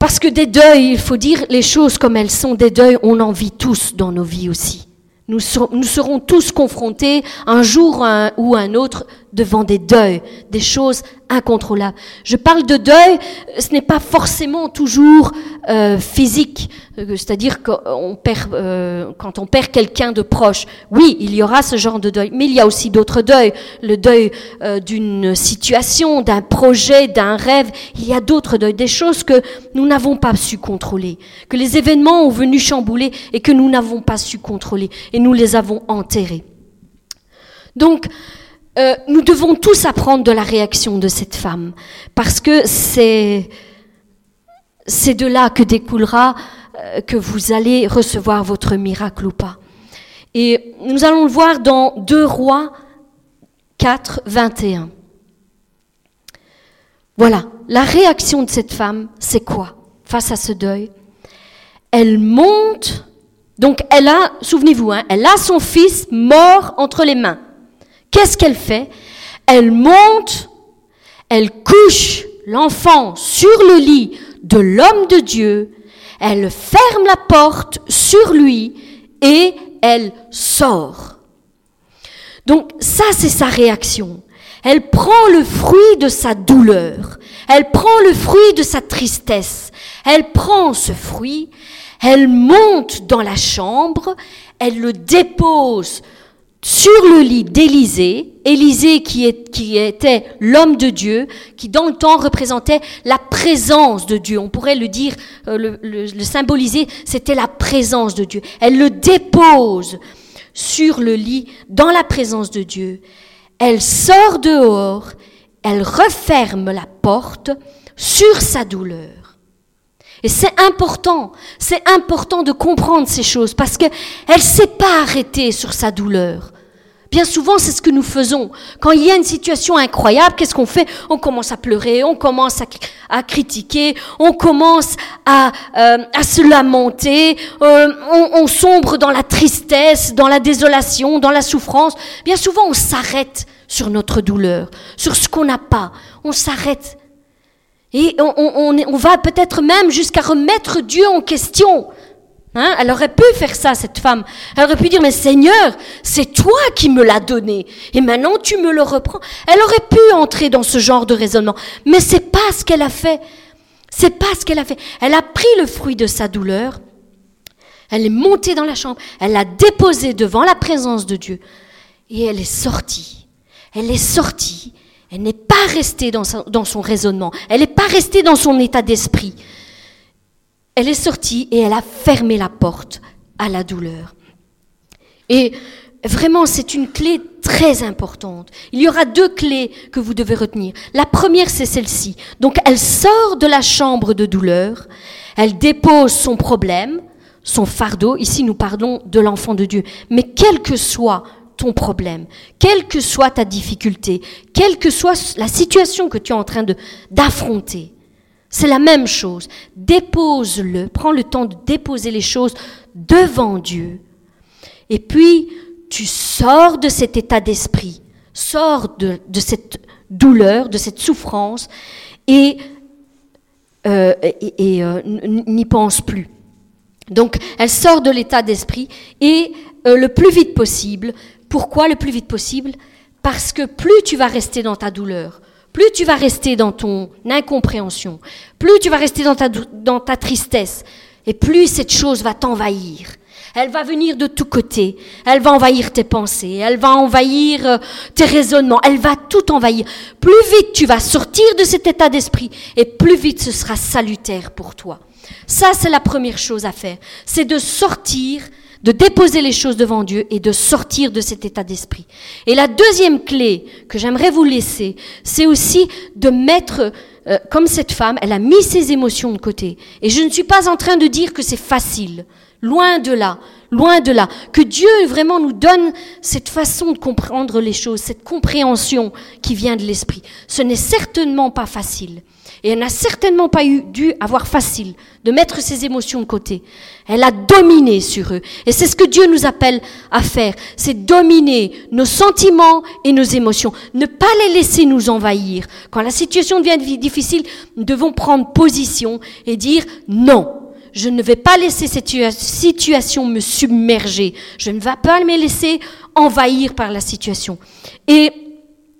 Speaker 2: Parce que des deuils, il faut dire les choses comme elles sont, des deuils, on en vit tous dans nos vies aussi. Nous serons tous confrontés un jour ou un autre devant des deuils, des choses incontrôlables. Je parle de deuil, ce n'est pas forcément toujours euh, physique, euh, c'est-à-dire qu'on perd, euh, quand on perd quelqu'un de proche. Oui, il y aura ce genre de deuil, mais il y a aussi d'autres deuils. Le deuil euh, d'une situation, d'un projet, d'un rêve. Il y a d'autres deuils, des choses que nous n'avons pas su contrôler, que les événements ont venu chambouler et que nous n'avons pas su contrôler, et nous les avons enterrés. Donc, euh, nous devons tous apprendre de la réaction de cette femme, parce que c'est de là que découlera euh, que vous allez recevoir votre miracle ou pas. Et nous allons le voir dans 2 Rois 4, 21. Voilà, la réaction de cette femme, c'est quoi? Face à ce deuil Elle monte, donc elle a, souvenez-vous, hein, elle a son fils mort entre les mains. Qu'est-ce qu'elle fait? Elle monte, elle couche l'enfant sur le lit de l'homme de Dieu, elle ferme la porte sur lui et elle sort. Donc ça, c'est sa réaction. Elle prend le fruit de sa douleur, elle prend le fruit de sa tristesse, elle prend ce fruit, elle monte dans la chambre, elle le dépose sur le lit d'Élisée, Élisée qui, est, qui était l'homme de Dieu, qui dans le temps représentait la présence de Dieu. On pourrait le dire, euh, le, le, le symboliser, c'était la présence de Dieu. Elle le dépose sur le lit dans la présence de Dieu. Elle sort dehors, elle referme la porte sur sa douleur. Et c'est important, c'est important de comprendre ces choses parce qu'elle ne s'est pas arrêtée sur sa douleur. Bien souvent, c'est ce que nous faisons. Quand il y a une situation incroyable, qu'est-ce qu'on fait? On commence à pleurer, on commence à, critiquer, on commence à, euh, se lamenter, euh, on, on, sombre dans la tristesse, dans la désolation, dans la souffrance. Bien souvent, on s'arrête sur notre douleur, sur ce qu'on n'a pas. On s'arrête. Et on, on, on va peut-être même jusqu'à remettre Dieu en question. Hein? Elle aurait pu faire ça, cette femme. Elle aurait pu dire, mais Seigneur, c'est toi qui me l'as donné. Et maintenant, tu me le reprends. Elle aurait pu entrer dans ce genre de raisonnement. Mais c'est pas ce qu'elle a fait. C'est pas ce qu'elle a fait. Elle a pris le fruit de sa douleur. Elle est montée dans la chambre. Elle l'a déposé devant la présence de Dieu. Et elle est sortie. Elle est sortie. Elle n'est pas restée dans son, dans son raisonnement. Elle n'est pas restée dans son état d'esprit elle est sortie et elle a fermé la porte à la douleur. Et vraiment, c'est une clé très importante. Il y aura deux clés que vous devez retenir. La première, c'est celle-ci. Donc, elle sort de la chambre de douleur, elle dépose son problème, son fardeau. Ici, nous parlons de l'enfant de Dieu. Mais quel que soit ton problème, quelle que soit ta difficulté, quelle que soit la situation que tu es en train d'affronter, c'est la même chose. Dépose-le, prends le temps de déposer les choses devant Dieu. Et puis, tu sors de cet état d'esprit, sors de, cette douleur, de cette souffrance, et, euh, euh, n'y pense plus. Donc, elle sort de l'état d'esprit, et euh, le plus vite possible. Pourquoi le plus vite possible? Parce que plus tu vas rester dans ta douleur, plus tu vas rester dans ton incompréhension, plus tu vas rester dans ta, tristesse, et plus cette chose va t'envahir. Elle va venir de tous côtés. Elle va envahir tes pensées. Elle va envahir euh, tes raisonnements. Elle va tout envahir. Plus vite tu vas sortir de cet état d'esprit et plus vite ce sera salutaire pour toi. Ça, c'est la première chose à faire. C'est de sortir de déposer les choses devant Dieu et de sortir de cet état d'esprit. Et la deuxième clé que j'aimerais vous laisser, c'est aussi de mettre, euh, comme cette femme, elle a mis ses émotions de côté. Et je ne suis pas en train de dire que c'est facile. Loin de là, loin de là. Que Dieu vraiment nous donne cette façon de comprendre les choses, cette compréhension qui vient de l'esprit. Ce n'est certainement pas facile. Et elle n'a certainement pas eu, dû avoir facile de mettre ses émotions de côté. Elle a dominé sur eux. Et c'est ce que Dieu nous appelle à faire. C'est dominer nos sentiments et nos émotions. Ne pas les laisser nous envahir. Quand la situation devient difficile, nous devons prendre position et dire non. Je ne vais pas laisser cette situation me submerger. Je ne vais pas me laisser envahir par la situation. Et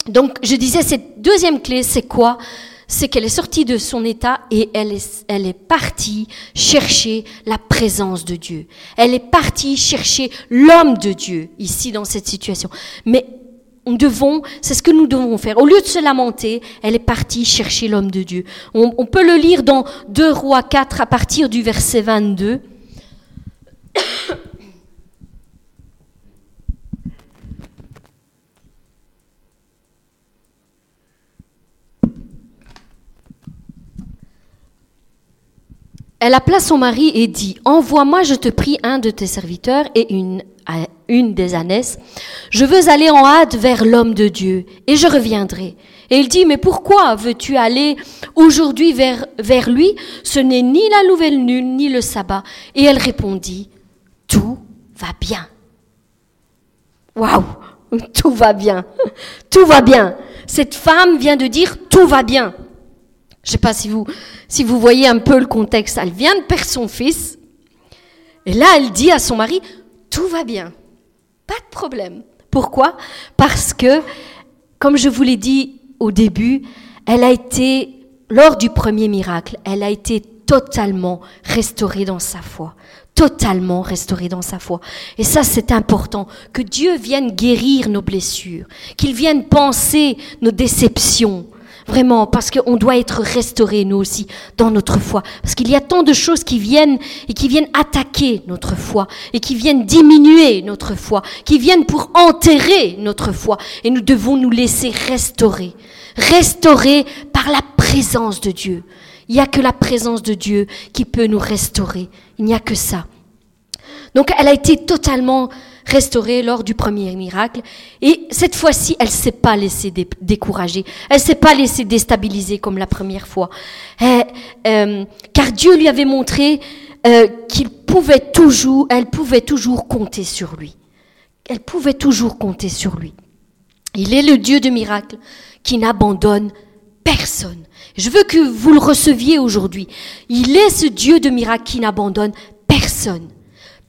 Speaker 2: donc, je disais, cette deuxième clé, c'est quoi? C'est qu'elle est sortie de son état et elle est, partie chercher la présence de Dieu. Elle est partie chercher l'homme de Dieu ici dans cette situation. Mais devons, c'est ce que nous devons faire. Au lieu de se lamenter, elle est partie chercher l'homme de Dieu. On, on peut le lire dans 2 Rois 4 à partir du verset 22. Elle appela son mari et dit, Envoie-moi, je te prie, un de tes serviteurs et une, une des ânesses. Je veux aller en hâte vers l'homme de Dieu et je reviendrai. Et il dit, mais pourquoi veux-tu aller aujourd'hui vers, vers lui? Ce n'est ni la nouvelle lune, ni le sabbat. Et elle répondit, tout va bien. Waouh, tout va bien, tout va bien. Cette femme vient de dire, tout va bien. Je ne sais pas si vous, si vous voyez un peu le contexte. Elle vient de perdre son fils. Et là, elle dit à son mari, tout va bien. Pas de problème. Pourquoi? Parce que, comme je vous l'ai dit au début, elle a été, lors du premier miracle, elle a été totalement restaurée dans sa foi. Totalement restaurée dans sa foi. Et ça, c'est important. Que Dieu vienne guérir nos blessures. Qu'il vienne penser nos déceptions Vraiment, parce qu'on doit être restauré, nous aussi, dans notre foi. Parce qu'il y a tant de choses qui viennent et qui viennent attaquer notre foi et qui viennent diminuer notre foi, qui viennent pour enterrer notre foi. Et nous devons nous laisser restaurer. Restaurer par la présence de Dieu. Il n'y a que la présence de Dieu qui peut nous restaurer. Il n'y a que ça. Donc elle a été totalement restaurée lors du premier miracle. Et cette fois-ci, elle s'est pas laissée décourager. Elle s'est pas laissée déstabiliser comme la première fois. Eh, euh, car Dieu lui avait montré euh, qu'il pouvait toujours, elle pouvait toujours compter sur lui. Elle pouvait toujours compter sur lui. Il est le Dieu de miracles qui n'abandonne personne. Je veux que vous le receviez aujourd'hui. Il est ce Dieu de miracles qui n'abandonne personne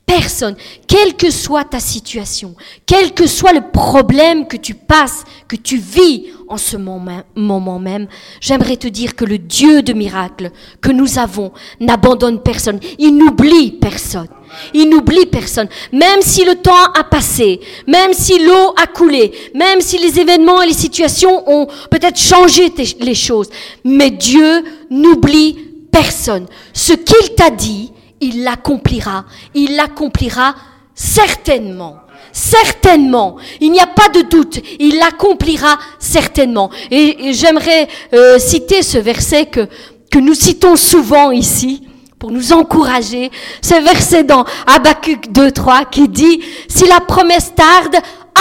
Speaker 2: personne, quelle que soit ta situation, quel que soit le problème que tu passes, que tu vis en ce moment même, j'aimerais te dire que le Dieu de miracles que nous avons n'abandonne personne, il n'oublie personne. Il n'oublie personne. Même si le temps a passé, même si l'eau a coulé, même si les événements et les situations ont peut-être changé les choses, mais Dieu n'oublie personne. Ce qu'il t'a dit, il l'accomplira. Il l'accomplira certainement. Certainement. Il n'y a pas de doute. Il l'accomplira certainement. Et, j'aimerais euh, citer ce verset que, que nous citons souvent ici pour nous encourager. Ce verset dans Habakkuk 2.3 qui dit, si la promesse tarde,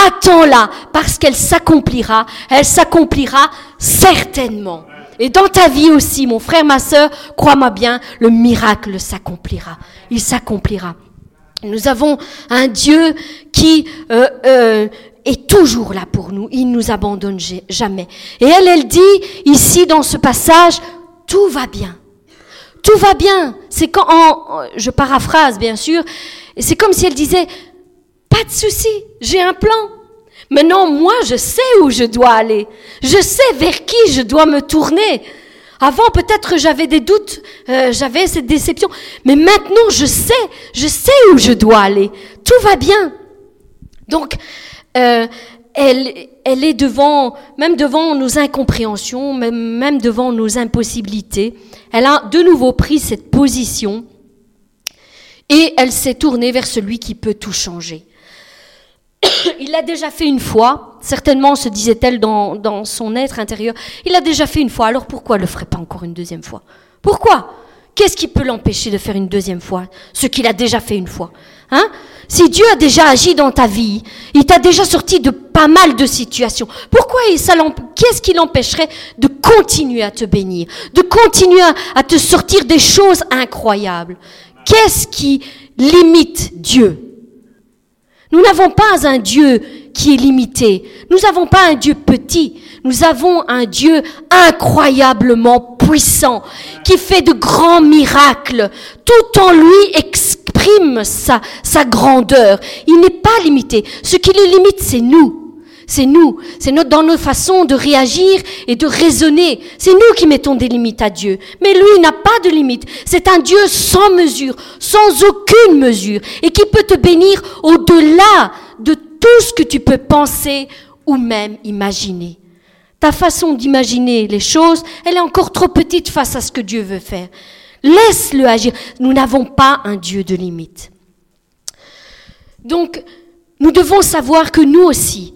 Speaker 2: attends-la parce qu'elle s'accomplira. Elle s'accomplira certainement. Et dans ta vie aussi, mon frère, ma sœur, crois-moi bien, le miracle s'accomplira. Il s'accomplira. Nous avons un Dieu qui euh, euh, est toujours là pour nous. Il nous abandonne jamais. Et elle, elle dit ici dans ce passage, tout va bien. Tout va bien. C'est quand, je paraphrase bien sûr, c'est comme si elle disait, pas de souci, j'ai un plan. Maintenant, moi, je sais où je dois aller. Je sais vers qui je dois me tourner. Avant, peut-être j'avais des doutes, euh, j'avais cette déception. Mais maintenant, je sais, je sais où je dois aller. Tout va bien. Donc, euh, elle, elle est devant, même devant nos incompréhensions, même, même devant nos impossibilités. Elle a de nouveau pris cette position et elle s'est tournée vers celui qui peut tout changer. il l'a déjà fait une fois, certainement se disait-elle dans, son être intérieur, il l'a déjà fait une fois, alors pourquoi ne le ferait pas encore une deuxième fois? Pourquoi? Qu'est-ce qui peut l'empêcher de faire une deuxième fois? Ce qu'il a déjà fait une fois hein? Si Dieu a déjà agi dans ta vie, il t'a déjà sorti de pas mal de situations, pourquoi qu'est-ce qui l'empêcherait de continuer à te bénir, de continuer à te sortir des choses incroyables? Qu'est-ce qui limite Dieu? Nous n'avons pas un Dieu qui est limité. Nous n'avons pas un Dieu petit. Nous avons un Dieu incroyablement puissant qui fait de grands miracles. Tout en lui exprime sa, grandeur. Il n'est pas limité. Ce qui le limite, c'est nous. C'est nous, c'est dans nos façons de réagir et de raisonner. C'est nous qui mettons des limites à Dieu. Mais lui n'a pas de limites. C'est un Dieu sans mesure, sans aucune mesure, et qui peut te bénir au-delà de tout ce que tu peux penser ou même imaginer. Ta façon d'imaginer les choses, elle est encore trop petite face à ce que Dieu veut faire. Laisse-le agir. Nous n'avons pas un Dieu de limites. Donc, nous devons savoir que nous aussi,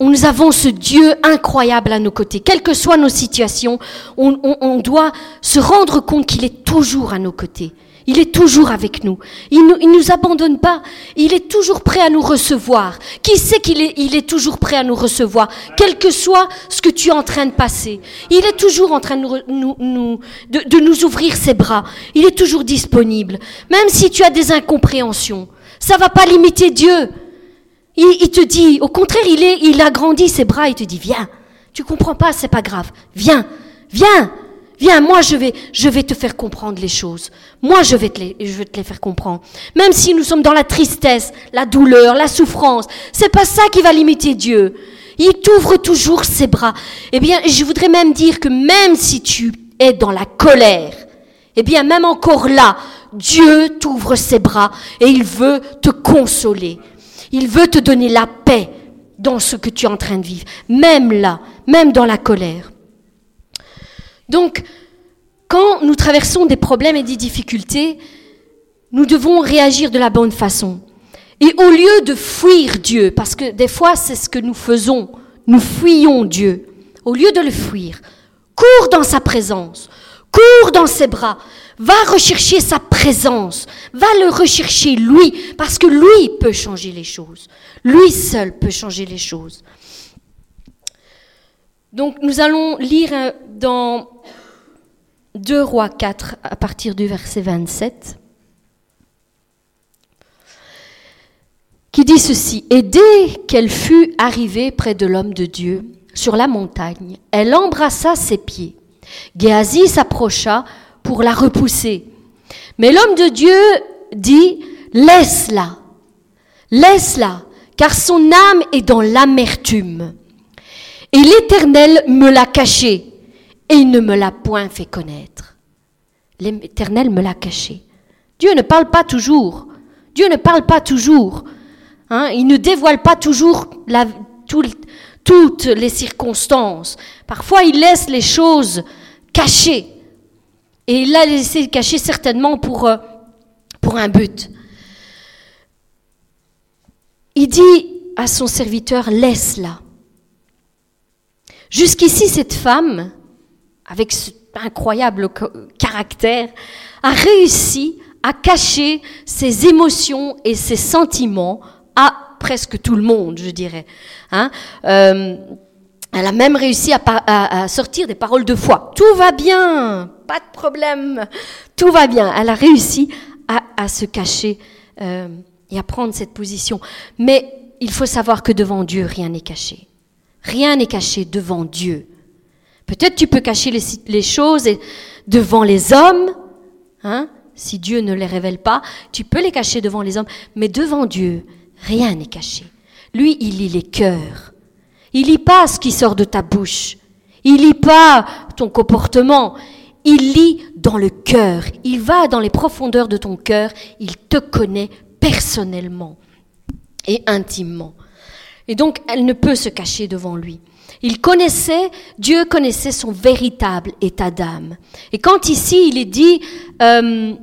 Speaker 2: nous avons ce Dieu incroyable à nos côtés. Quelles que soient nos situations, on, doit se rendre compte qu'il est toujours à nos côtés. Il est toujours avec nous. Il ne nous, abandonne pas. Il est toujours prêt à nous recevoir. Qui sait qu'il est, toujours prêt à nous recevoir, quel que soit ce que tu es en train de passer. Il est toujours en train de nous, de nous ouvrir ses bras. Il est toujours disponible. Même si tu as des incompréhensions, ça va pas limiter Dieu. Il, te dit, au contraire, il, est, il agrandit ses bras, il te dit, viens, tu comprends pas, c'est pas grave, viens, viens, viens, moi je vais, je vais te faire comprendre les choses. Moi je vais te les, je vais te les faire comprendre. Même si nous sommes dans la tristesse, la douleur, la souffrance, c'est pas ça qui va limiter Dieu. Il t'ouvre toujours ses bras. Eh bien, je voudrais même dire que même si tu es dans la colère, eh bien, même encore là, Dieu t'ouvre ses bras et il veut te consoler. Il veut te donner la paix dans ce que tu es en train de vivre, même là, même dans la colère. Donc, quand nous traversons des problèmes et des difficultés, nous devons réagir de la bonne façon. Et au lieu de fuir Dieu, parce que des fois c'est ce que nous faisons, nous fuyons Dieu, au lieu de le fuir, cours dans sa présence, Cours dans ses bras. Va rechercher sa présence. Va le rechercher lui, parce que lui peut changer les choses. Lui seul peut changer les choses. Donc nous allons lire euh, dans 2 Rois 4 à partir du verset 27. qui dit ceci, Et dès qu'elle fut arrivée près de l'homme de Dieu, sur la montagne, elle embrassa ses pieds. Géasi s'approcha pour la repousser. Mais l'homme de Dieu dit, Laisse-la, laisse-la, car son âme est dans l'amertume. Et l'Éternel me l'a caché, et il ne me l'a point fait connaître. L'Éternel me l'a caché. Dieu ne parle pas toujours. Dieu ne parle pas toujours. Hein, il ne dévoile pas toujours toutes les circonstances. Parfois, il laisse les choses cachées. Et il l'a laissé caché certainement pour, euh, un but. Il dit à son serviteur, laisse-la. Jusqu'ici, cette femme, avec ce incroyable caractère, a réussi à cacher ses émotions et ses sentiments à presque tout le monde, je dirais. Hein euh, elle a même réussi à, sortir des paroles de foi. Tout va bien, pas de problème, tout va bien. Elle a réussi à, se cacher euh, et à prendre cette position. Mais il faut savoir que devant Dieu, rien n'est caché. Rien n'est caché devant Dieu. Peut-être tu peux cacher les, les choses devant les hommes, hein, si Dieu ne les révèle pas, tu peux les cacher devant les hommes, mais devant Dieu, Rien n'est caché. Lui, il lit les cœurs. Il lit pas ce qui sort de ta bouche. Il lit pas ton comportement. Il lit dans le cœur. Il va dans les profondeurs de ton cœur. Il te connaît personnellement et intimement. Et donc, elle ne peut se cacher devant lui. Il connaissait, Dieu connaissait son véritable état d'âme. Et quand ici il est dit, euh,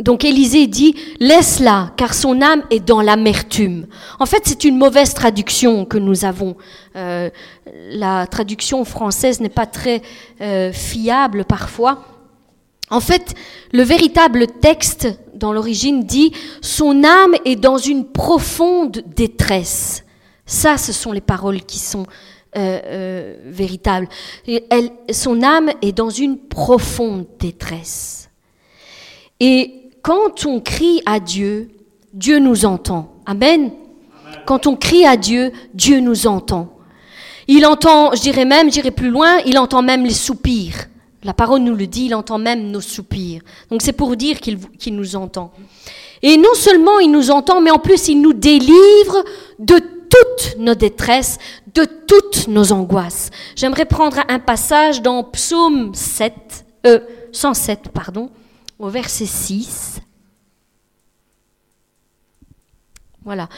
Speaker 2: donc Élisée dit, laisse-la, car son âme est dans l'amertume. En fait, c'est une mauvaise traduction que nous avons. Euh, la traduction française n'est pas très euh, fiable parfois. En fait, le véritable texte dans l'origine dit, son âme est dans une profonde détresse. Ça, ce sont les paroles qui sont euh, véritables. elle, son âme est dans une profonde détresse. Et quand on crie à Dieu, Dieu nous entend. Amen. Quand on crie à Dieu, Dieu nous entend. Il entend, je dirais même, j'irai plus loin, il entend même les soupirs. La parole nous le dit, il entend même nos soupirs. Donc c'est pour dire qu'il nous entend. Et non seulement il nous entend, mais en plus il nous délivre de toutes nos détresses, de toutes nos angoisses. J'aimerais prendre un passage dans Psaume 7, euh, 107, pardon au verset 6. Voilà.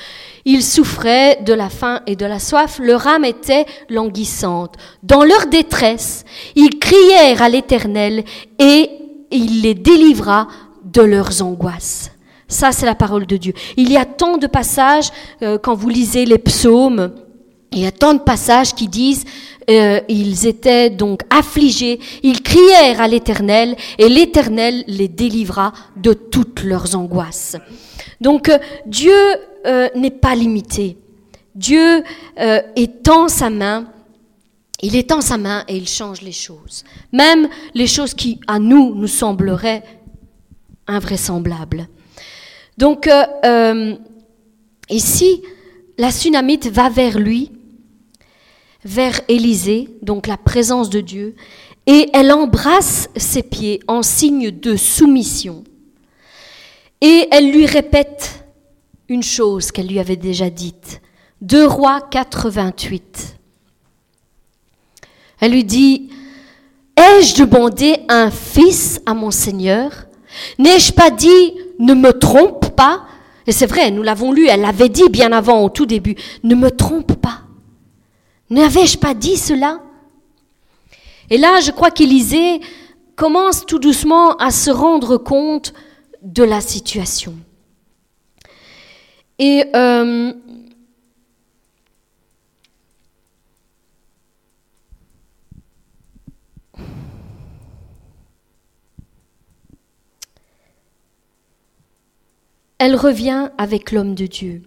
Speaker 2: Ils souffraient de la faim et de la soif, leur âme était languissante. Dans leur détresse, ils crièrent à l'Éternel et il les délivra de leurs angoisses. Ça, c'est la parole de Dieu. Il y a tant de passages, euh, quand vous lisez les psaumes, il y a tant de passages qui disent euh, ils étaient donc affligés, ils crièrent à l'Éternel et l'Éternel les délivra de toutes leurs angoisses. Donc euh, Dieu euh, n'est pas limité. Dieu étend sa main, il étend sa main et il change les choses. Même les choses qui à nous nous sembleraient invraisemblables. Donc ici, la Sunamite va vers lui vers Élisée, donc la présence de Dieu, et elle embrasse ses pieds en signe de soumission. Et elle lui répète une chose qu'elle lui avait déjà dite. 2 Rois 4, 28. Elle lui dit, Ai-je demandé un fils à mon Seigneur? N'ai-je pas dit, ne me trompe pas? Et c'est vrai, nous l'avons lu, elle l'avait dit bien avant, au tout début, ne me trompe pas. N'avais-je pas dit cela? Et là, je crois qu'Élisée commence tout doucement à se rendre compte de la situation. Et euh, elle revient avec l'homme de Dieu.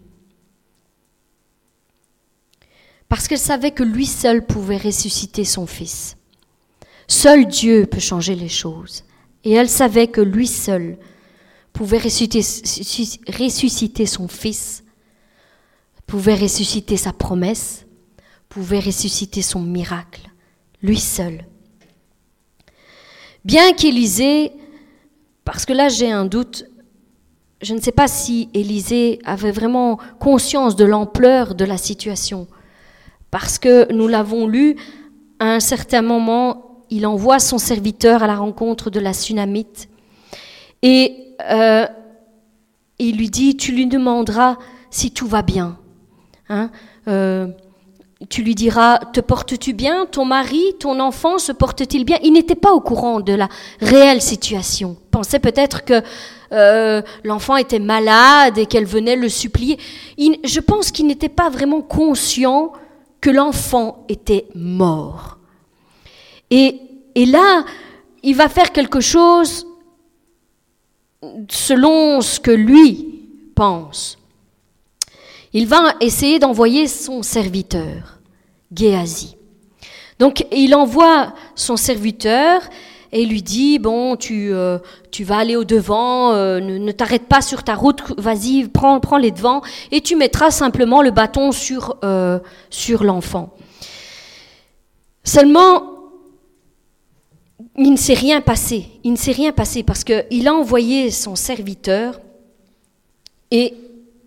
Speaker 2: Parce qu'elle savait que lui seul pouvait ressusciter son fils. Seul Dieu peut changer les choses. Et elle savait que lui seul pouvait ressusciter, son fils, pouvait ressusciter sa promesse, pouvait ressusciter son miracle, lui seul. Bien qu'Élisée, parce que là j'ai un doute, je ne sais pas si Élisée avait vraiment conscience de l'ampleur de la situation, parce que nous l'avons lu, à un certain moment, il envoie son serviteur à la rencontre de la Sunamite, et euh, il lui dit, tu lui demanderas si tout va bien. Hein euh, tu lui diras, te portes-tu bien? Ton mari, ton enfant se porte-t-il bien? Il n'était pas au courant de la réelle situation. Il pensait peut-être que euh, l'enfant était malade et qu'elle venait le supplier. je pense qu'il n'était pas vraiment conscient que l'enfant était mort. Et, et là, il va faire quelque chose selon ce que lui pense. Il va essayer d'envoyer son serviteur, Géasi. Donc il envoie son serviteur et lui dit bon tu euh, tu vas aller au devant, euh, ne, t'arrête pas sur ta route, vas-y prends les devants et tu mettras simplement le bâton sur euh, sur l'enfant. Seulement il ne s'est rien passé. Il ne s'est rien passé parce qu'il a envoyé son serviteur et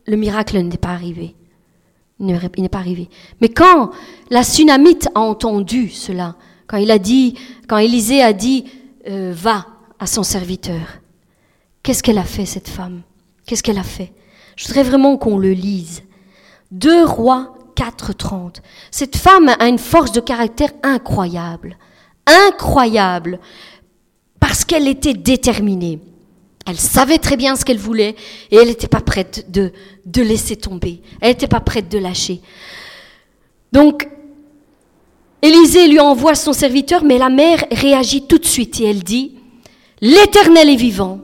Speaker 2: le miracle n'est pas arrivé. Il n'est pas arrivé. Mais quand la tsunamite a entendu cela, quand il a dit, Élisée a dit, euh, va à son serviteur, qu'est-ce qu'elle a fait cette femme? Qu'est-ce qu'elle a fait? Je voudrais vraiment qu'on le lise. Deux rois 4.30. Cette femme a une force de caractère incroyable incroyable parce qu'elle était déterminée. Elle savait très bien ce qu'elle voulait et elle n'était pas prête de, de laisser tomber. Elle n'était pas prête de lâcher. Donc, Élisée lui envoie son serviteur, mais la mère réagit tout de suite et elle dit, L'Éternel est vivant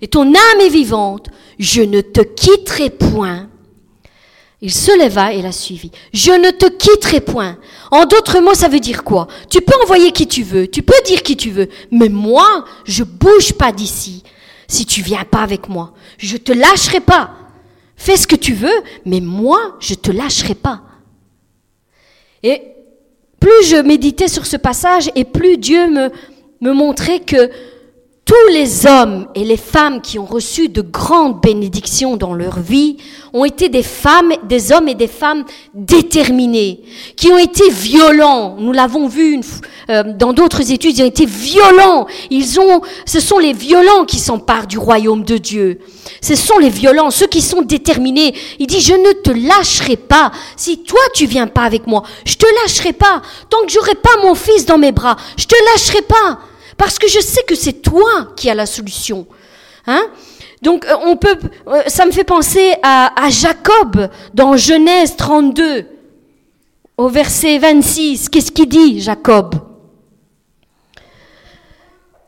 Speaker 2: et ton âme est vivante, je ne te quitterai point. Il se leva et la suivit. Je ne te quitterai point. En d'autres mots, ça veut dire quoi? Tu peux envoyer qui tu veux, tu peux dire qui tu veux, mais moi, je bouge pas d'ici. Si tu viens pas avec moi, je te lâcherai pas. Fais ce que tu veux, mais moi, je te lâcherai pas. Et plus je méditais sur ce passage et plus Dieu me, me montrait que tous les hommes et les femmes qui ont reçu de grandes bénédictions dans leur vie ont été des femmes, des hommes et des femmes déterminés, qui ont été violents. Nous l'avons vu euh, dans d'autres études, ils ont été violents. Ils ont, ce sont les violents qui s'emparent du royaume de Dieu. Ce sont les violents, ceux qui sont déterminés. Il dit, je ne te lâcherai pas. Si toi tu viens pas avec moi, je te lâcherai pas. Tant que j'aurai pas mon fils dans mes bras, je te lâcherai pas parce que je sais que c'est toi qui as la solution. Hein Donc euh, on peut, euh, ça me fait penser à, Jacob dans Genèse 32, au verset 26. Qu'est-ce qu'il dit, Jacob?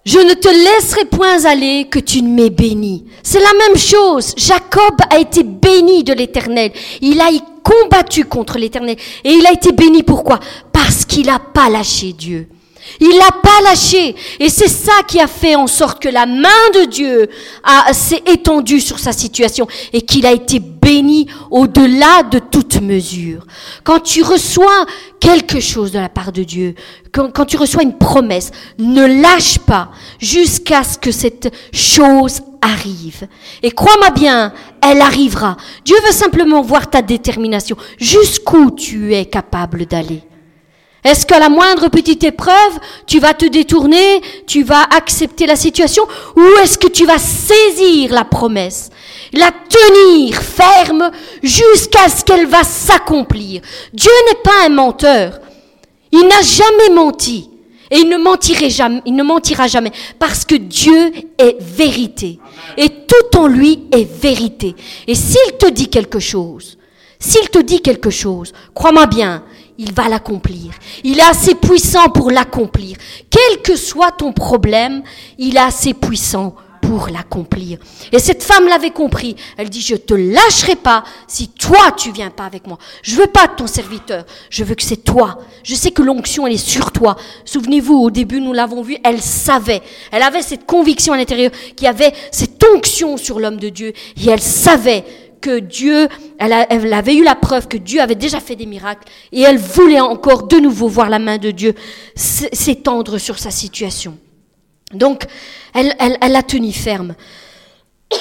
Speaker 2: Je ne te laisserai point aller que tu ne m'aies béni. C'est la même chose. Jacob a été béni de l'Éternel. Il a combattu contre l'Éternel. Et il a été béni pourquoi? Parce qu'il n'a pas lâché Dieu. Il l'a pas lâché. Et c'est ça qui a fait en sorte que la main de Dieu s'est étendue sur sa situation et qu'il a été béni au-delà de toute mesure. Quand tu reçois quelque chose de la part de Dieu, quand, quand tu reçois une promesse, ne lâche pas jusqu'à ce que cette chose arrive. Et crois-moi bien, elle arrivera. Dieu veut simplement voir ta détermination, jusqu'où tu es capable d'aller. Est-ce qu'à la moindre petite épreuve, tu vas te détourner, tu vas accepter la situation, ou est-ce que tu vas saisir la promesse, la tenir ferme jusqu'à ce qu'elle va s'accomplir? Dieu n'est pas un menteur. Il n'a jamais menti. Et il ne, il ne mentira jamais. Parce que Dieu est vérité. Et tout en lui est vérité. Et s'il te dit quelque chose, s'il te dit quelque chose, crois-moi bien, il va l'accomplir. Il est assez puissant pour l'accomplir. Quel que soit ton problème, il est assez puissant pour l'accomplir. Et cette femme l'avait compris. Elle dit, je te lâcherai pas si toi tu viens pas avec moi. Je veux pas de ton serviteur. Je veux que c'est toi. Je sais que l'onction elle est sur toi. Souvenez-vous, au début nous l'avons vu, elle savait. Elle avait cette conviction à l'intérieur qu'il y avait cette onction sur l'homme de Dieu. Et elle savait que Dieu, elle, avait eu la preuve que Dieu avait déjà fait des miracles et elle voulait encore de nouveau voir la main de Dieu s'étendre sur sa situation. Donc, elle, elle, elle a tenu ferme.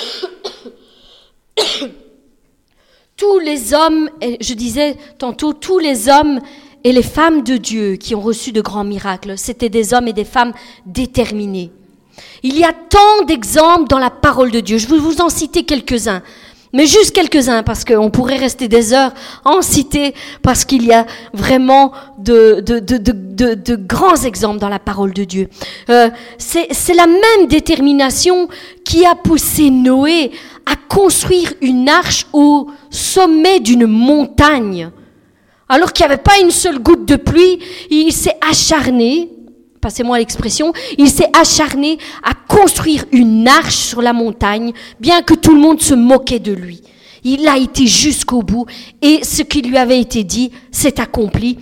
Speaker 2: tous les hommes, je disais tantôt, tous les hommes et les femmes de Dieu qui ont reçu de grands miracles, c'était des hommes et des femmes déterminés. Il y a tant d'exemples dans la parole de Dieu. Je vais vous en citer quelques-uns. Mais juste quelques-uns, parce qu'on pourrait rester des heures en citer, parce qu'il y a vraiment de, de, de, de, grands exemples dans la parole de Dieu. Euh, C'est la même détermination qui a poussé Noé à construire une arche au sommet d'une montagne. Alors qu'il n'y avait pas une seule goutte de pluie, il s'est acharné, passez-moi l'expression, il s'est acharné à construire une arche sur la montagne, bien que tout le monde se moquait de lui. Il a été jusqu'au bout et ce qui lui avait été dit s'est accompli.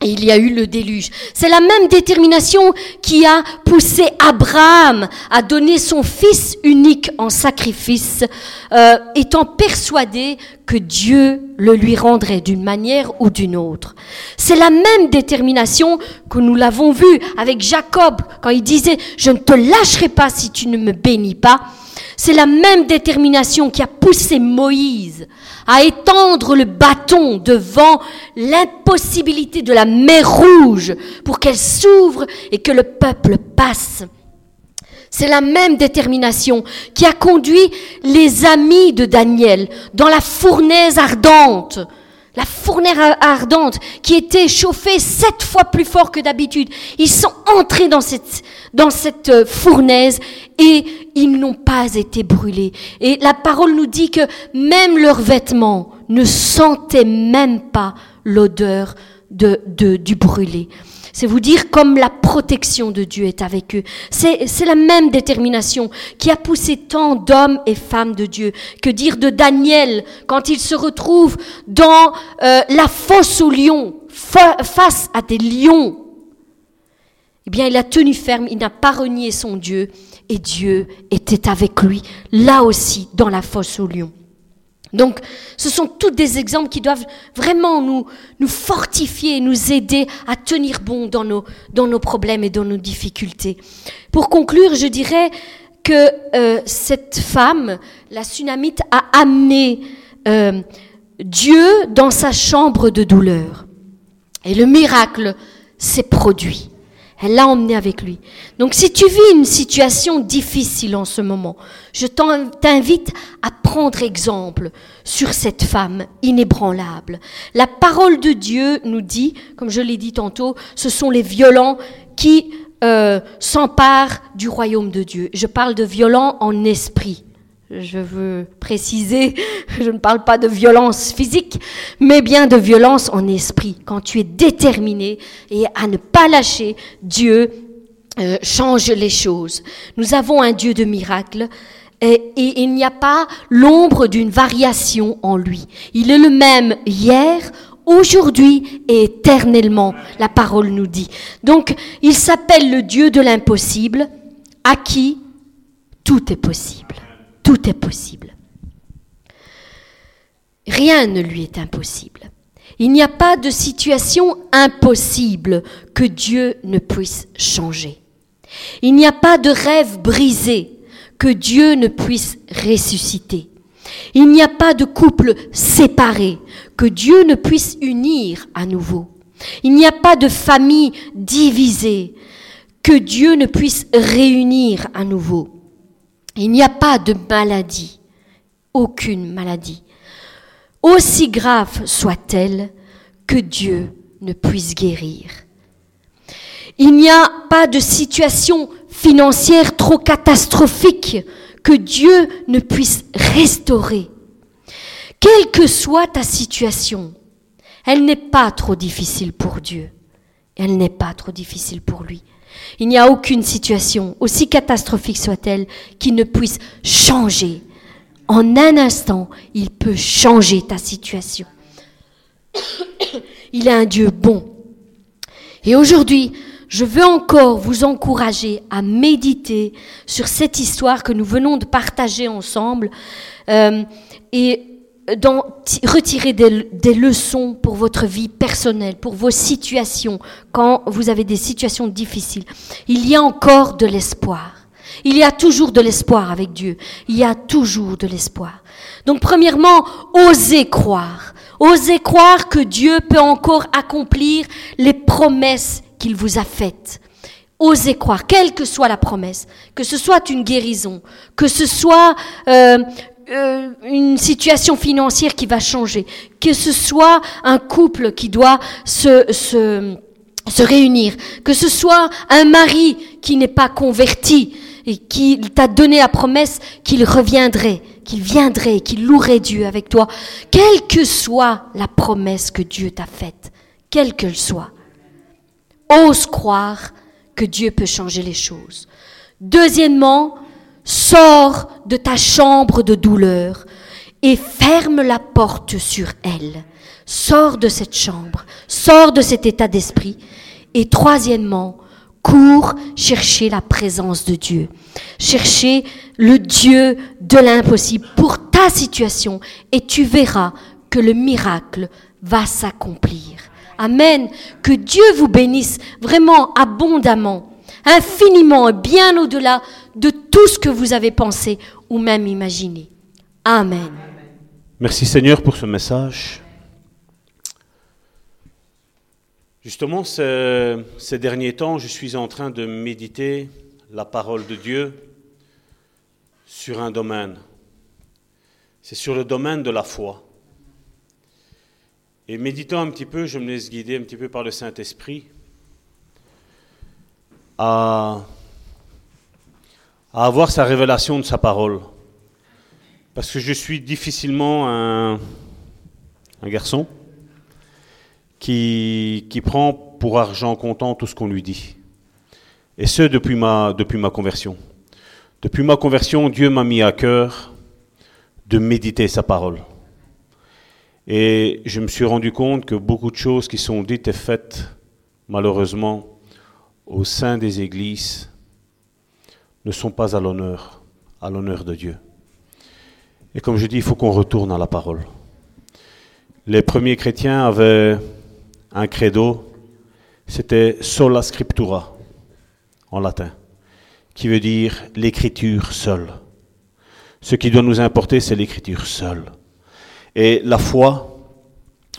Speaker 2: Il y a eu le déluge. C'est la même détermination qui a poussé Abraham à donner son fils unique en sacrifice, euh, étant persuadé que Dieu le lui rendrait d'une manière ou d'une autre. C'est la même détermination que nous l'avons vu avec Jacob quand il disait, je ne te lâcherai pas si tu ne me bénis pas. C'est la même détermination qui a poussé Moïse à étendre le bâton devant l'impossibilité de la mer rouge pour qu'elle s'ouvre et que le peuple passe. C'est la même détermination qui a conduit les amis de Daniel dans la fournaise ardente la fournaise ardente qui était chauffée sept fois plus fort que d'habitude. Ils sont entrés dans cette, dans cette euh, fournaise et ils n'ont pas été brûlés. Et la parole nous dit que même leurs vêtements ne sentaient même pas l'odeur de, de, du brûlé. C'est vous dire comme la protection de Dieu est avec eux. C'est la même détermination qui a poussé tant d'hommes et femmes de Dieu. Que dire de Daniel quand il se retrouve dans euh, la fosse aux lions, face à des lions Eh bien, il a tenu ferme, il n'a pas renié son Dieu, et Dieu était avec lui, là aussi, dans la fosse aux lions. Donc, ce sont tous des exemples qui doivent vraiment nous, nous fortifier, nous aider à tenir bon dans nos, problèmes et dans nos difficultés. Pour conclure, je dirais que euh, cette femme, la tsunamite, a amené euh, Dieu dans sa chambre de douleur. Et le miracle s'est produit. Elle l'a emmené avec lui. Donc si tu vis une situation difficile en ce moment, je t'invite à prendre exemple sur cette femme inébranlable. La parole de Dieu nous dit, comme je l'ai dit tantôt, ce sont les violents qui euh, s'emparent du royaume de Dieu. Je parle de violents en esprit je veux préciser, je ne parle pas de violence physique, mais bien de violence en esprit. Quand tu es déterminé et à ne pas lâcher, Dieu euh, change les choses. Nous avons un Dieu de miracles. Et, et il n'y a pas l'ombre d'une variation en lui. Il est le même hier, aujourd'hui et éternellement, la parole nous dit. Donc, il s'appelle le Dieu de l'impossible, à qui tout est possible. Tout est possible. Rien ne lui est impossible. Il n'y a pas de situation impossible que Dieu ne puisse changer. Il n'y a pas de rêve brisé que Dieu ne puisse ressusciter. Il n'y a pas de couple séparé que Dieu ne puisse unir à nouveau. Il n'y a pas de famille divisée que Dieu ne puisse réunir à nouveau. Il n'y a pas de maladie, aucune maladie, aussi grave soit-elle, que Dieu ne puisse guérir. Il n'y a pas de situation financière trop catastrophique que Dieu ne puisse restaurer. Quelle que soit ta situation, elle n'est pas trop difficile pour Dieu. Elle n'est pas trop difficile pour lui. Il n'y a aucune situation, aussi catastrophique soit-elle, qui ne puisse changer. En un instant, il peut changer ta situation. Il est un Dieu bon. Et aujourd'hui, je veux encore vous encourager à méditer sur cette histoire que nous venons de partager ensemble euh, et d'en retirer des, des, leçons pour votre vie personnelle, pour vos situations, quand vous avez des situations difficiles. Il y a encore de l'espoir. Il y a toujours de l'espoir avec Dieu. Il y a toujours de l'espoir. Donc premièrement, osez croire. Osez croire que Dieu peut encore accomplir les promesses qu'il vous a faites. Osez croire, quelle que soit la promesse, que ce soit une guérison, que ce soit euh, euh, une situation financière qui va changer, que ce soit un couple qui doit se, se, se réunir, que ce soit un mari qui n'est pas converti et qui t'a donné la promesse qu'il reviendrait, qu'il viendrait, qu'il louerait Dieu avec toi, quelle que soit la promesse que Dieu t'a faite, quelle qu'elle soit. Ose croire que Dieu peut changer les choses. Deuxièmement, sors de ta chambre de douleur et ferme la porte sur elle. Sors de cette chambre, sors de cet état d'esprit. Et troisièmement, cours chercher la présence de Dieu. Chercher le Dieu de l'impossible pour ta situation et tu verras que le miracle va s'accomplir. Amen. Que Dieu vous bénisse vraiment abondamment, infiniment et bien au-delà de tout ce que vous avez pensé ou même imaginé. Amen.
Speaker 3: Merci Seigneur pour ce message. Justement, ces, derniers temps, je suis en train de méditer la parole de Dieu sur un domaine. C'est sur le domaine de la foi. Et méditant un petit peu, je me laisse guider un petit peu par le Saint-Esprit à, à, avoir sa révélation de sa parole. Parce que je suis difficilement un, garçon qui, qui prend pour argent comptant tout ce qu'on lui dit. Et ce, depuis ma, depuis ma conversion. Depuis ma conversion, Dieu m'a mis à cœur de méditer sa parole. Et je me suis rendu compte que beaucoup de choses qui sont dites et faites, malheureusement, au sein des églises, ne sont pas à l'honneur, à l'honneur de Dieu. Et comme je dis, il faut qu'on retourne à la parole. Les premiers chrétiens avaient un credo, c'était sola scriptura, en latin, qui veut dire l'écriture seule. Ce qui doit nous importer, c'est l'écriture seule. Et la foi,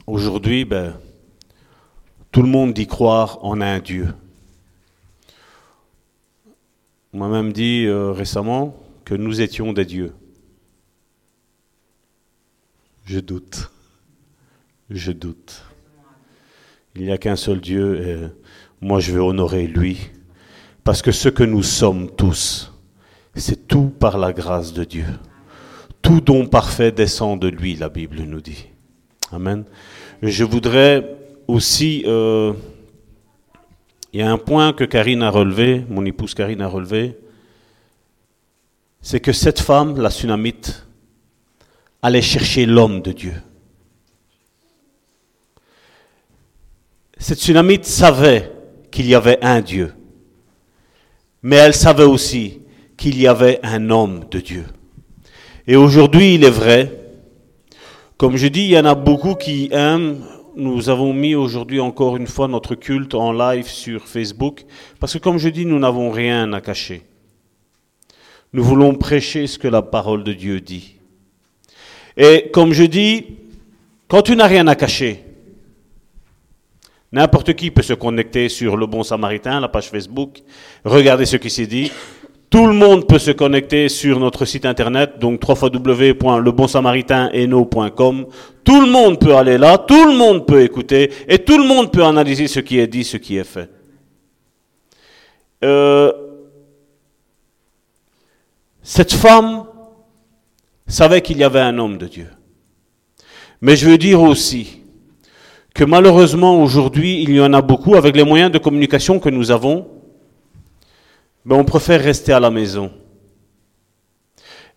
Speaker 3: aujourd'hui, ben, tout le monde dit croire en un Dieu. M'a même dit euh, récemment que nous étions des dieux. Je doute. Je doute. Il n'y a qu'un seul Dieu et moi je vais honorer lui. Parce que ce que nous sommes tous, c'est tout par la grâce de Dieu. Tout don parfait descend de lui, la Bible nous dit. Amen. Je voudrais aussi... Euh, il y a un point que Karine a relevé, mon épouse Karine a relevé, c'est que cette femme, la tsunamite, allait chercher l'homme de Dieu. Cette tsunamite savait qu'il y avait un Dieu, mais elle savait aussi qu'il y avait un homme de Dieu. Et aujourd'hui, il est vrai, comme je dis, il y en a beaucoup qui aiment. Nous avons mis aujourd'hui encore une fois notre culte en live sur Facebook, parce que comme je dis, nous n'avons rien à cacher. Nous voulons prêcher ce que la parole de Dieu dit. Et comme je dis, quand tu n'as rien à cacher, n'importe qui peut se connecter sur le Bon Samaritain, la page Facebook, regarder ce qui s'est dit, tout le monde peut se connecter sur notre site internet, donc www.lebonsamaritaineno.com. Tout le monde peut aller là, tout le monde peut écouter, et tout le monde peut analyser ce qui est dit, ce qui est fait. Euh, cette femme savait qu'il y avait un homme de Dieu. Mais je veux dire aussi que malheureusement aujourd'hui, il y en a beaucoup avec les moyens de communication que nous avons mais on préfère rester à la maison.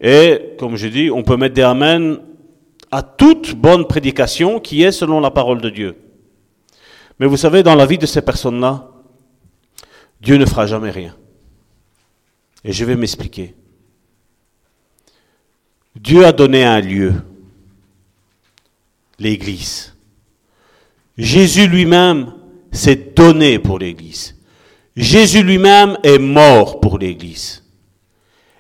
Speaker 3: Et, comme je dis, on peut mettre des amens à toute bonne prédication qui est selon la parole de Dieu. Mais vous savez, dans la vie de ces personnes-là, Dieu ne fera jamais rien. Et je vais m'expliquer. Dieu a donné un lieu, l'Église. Jésus lui-même s'est donné pour l'Église. Jésus lui-même est mort pour l'Église.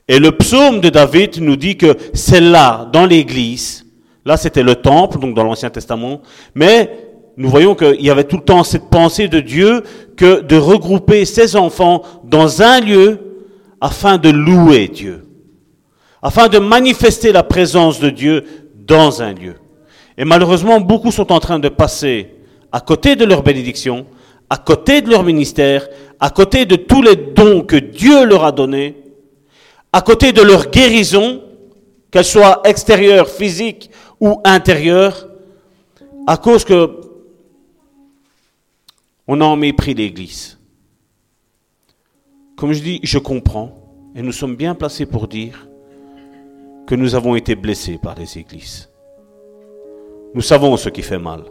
Speaker 3: Et le psaume de David nous dit que c'est là, dans l'Église, là c'était le temple, donc dans l'Ancien Testament, mais nous voyons qu'il y avait tout le temps cette pensée de Dieu que de regrouper ses enfants dans un lieu afin de louer Dieu, afin de manifester la présence de Dieu dans un lieu. Et malheureusement, beaucoup sont en train de passer à côté de leur bénédiction, à côté de leur ministère, à côté de tous les dons que Dieu leur a donnés, à côté de leur guérison, qu'elle soit extérieure, physique ou intérieure, à cause que on a en mépris l'Église. Comme je dis, je comprends, et nous sommes bien placés pour dire que nous avons été blessés par les églises. Nous savons ce qui fait mal.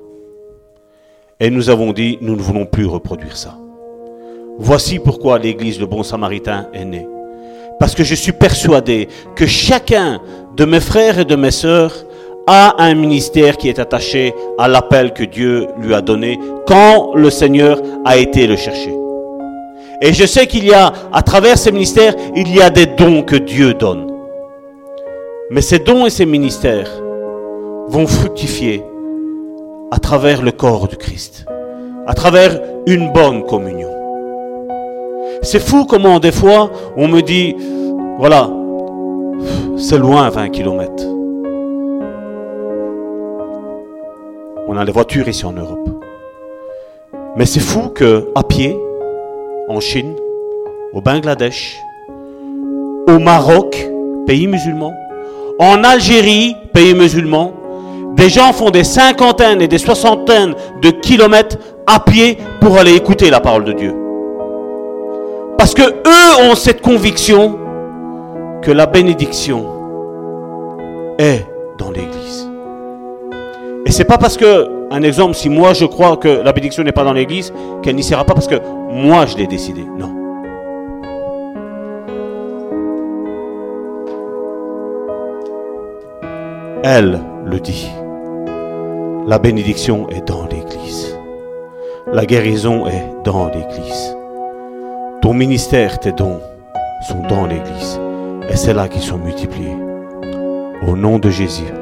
Speaker 3: Et nous avons dit, nous ne voulons plus reproduire ça. Voici pourquoi l'Église le Bon Samaritain est née. Parce que je suis persuadé que chacun de mes frères et de mes sœurs a un ministère qui est attaché à l'appel que Dieu lui a donné quand le Seigneur a été le chercher. Et je sais qu'il y a, à travers ces ministères, il y a des dons que Dieu donne. Mais ces dons et ces ministères vont fructifier à travers le corps du Christ, à travers une bonne communion. C'est fou comment des fois on me dit, voilà, c'est loin 20 kilomètres. On a les voitures ici en Europe. Mais c'est fou que à pied, en Chine, au Bangladesh, au Maroc, pays musulman, en Algérie, pays musulman, des gens font des cinquantaines et des soixantaines de kilomètres à pied pour aller écouter la parole de Dieu. Parce que eux ont cette conviction que la bénédiction est dans l'église. Et c'est pas parce que, un exemple, si moi je crois que la bénédiction n'est pas dans l'église, qu'elle n'y sera pas parce que moi je l'ai décidé. Non. Elle le dit. La bénédiction est dans l'église. La guérison est dans l'église. Ton ministère, tes dons sont dans l'église. Et c'est là qu'ils sont multipliés. Au nom de Jésus.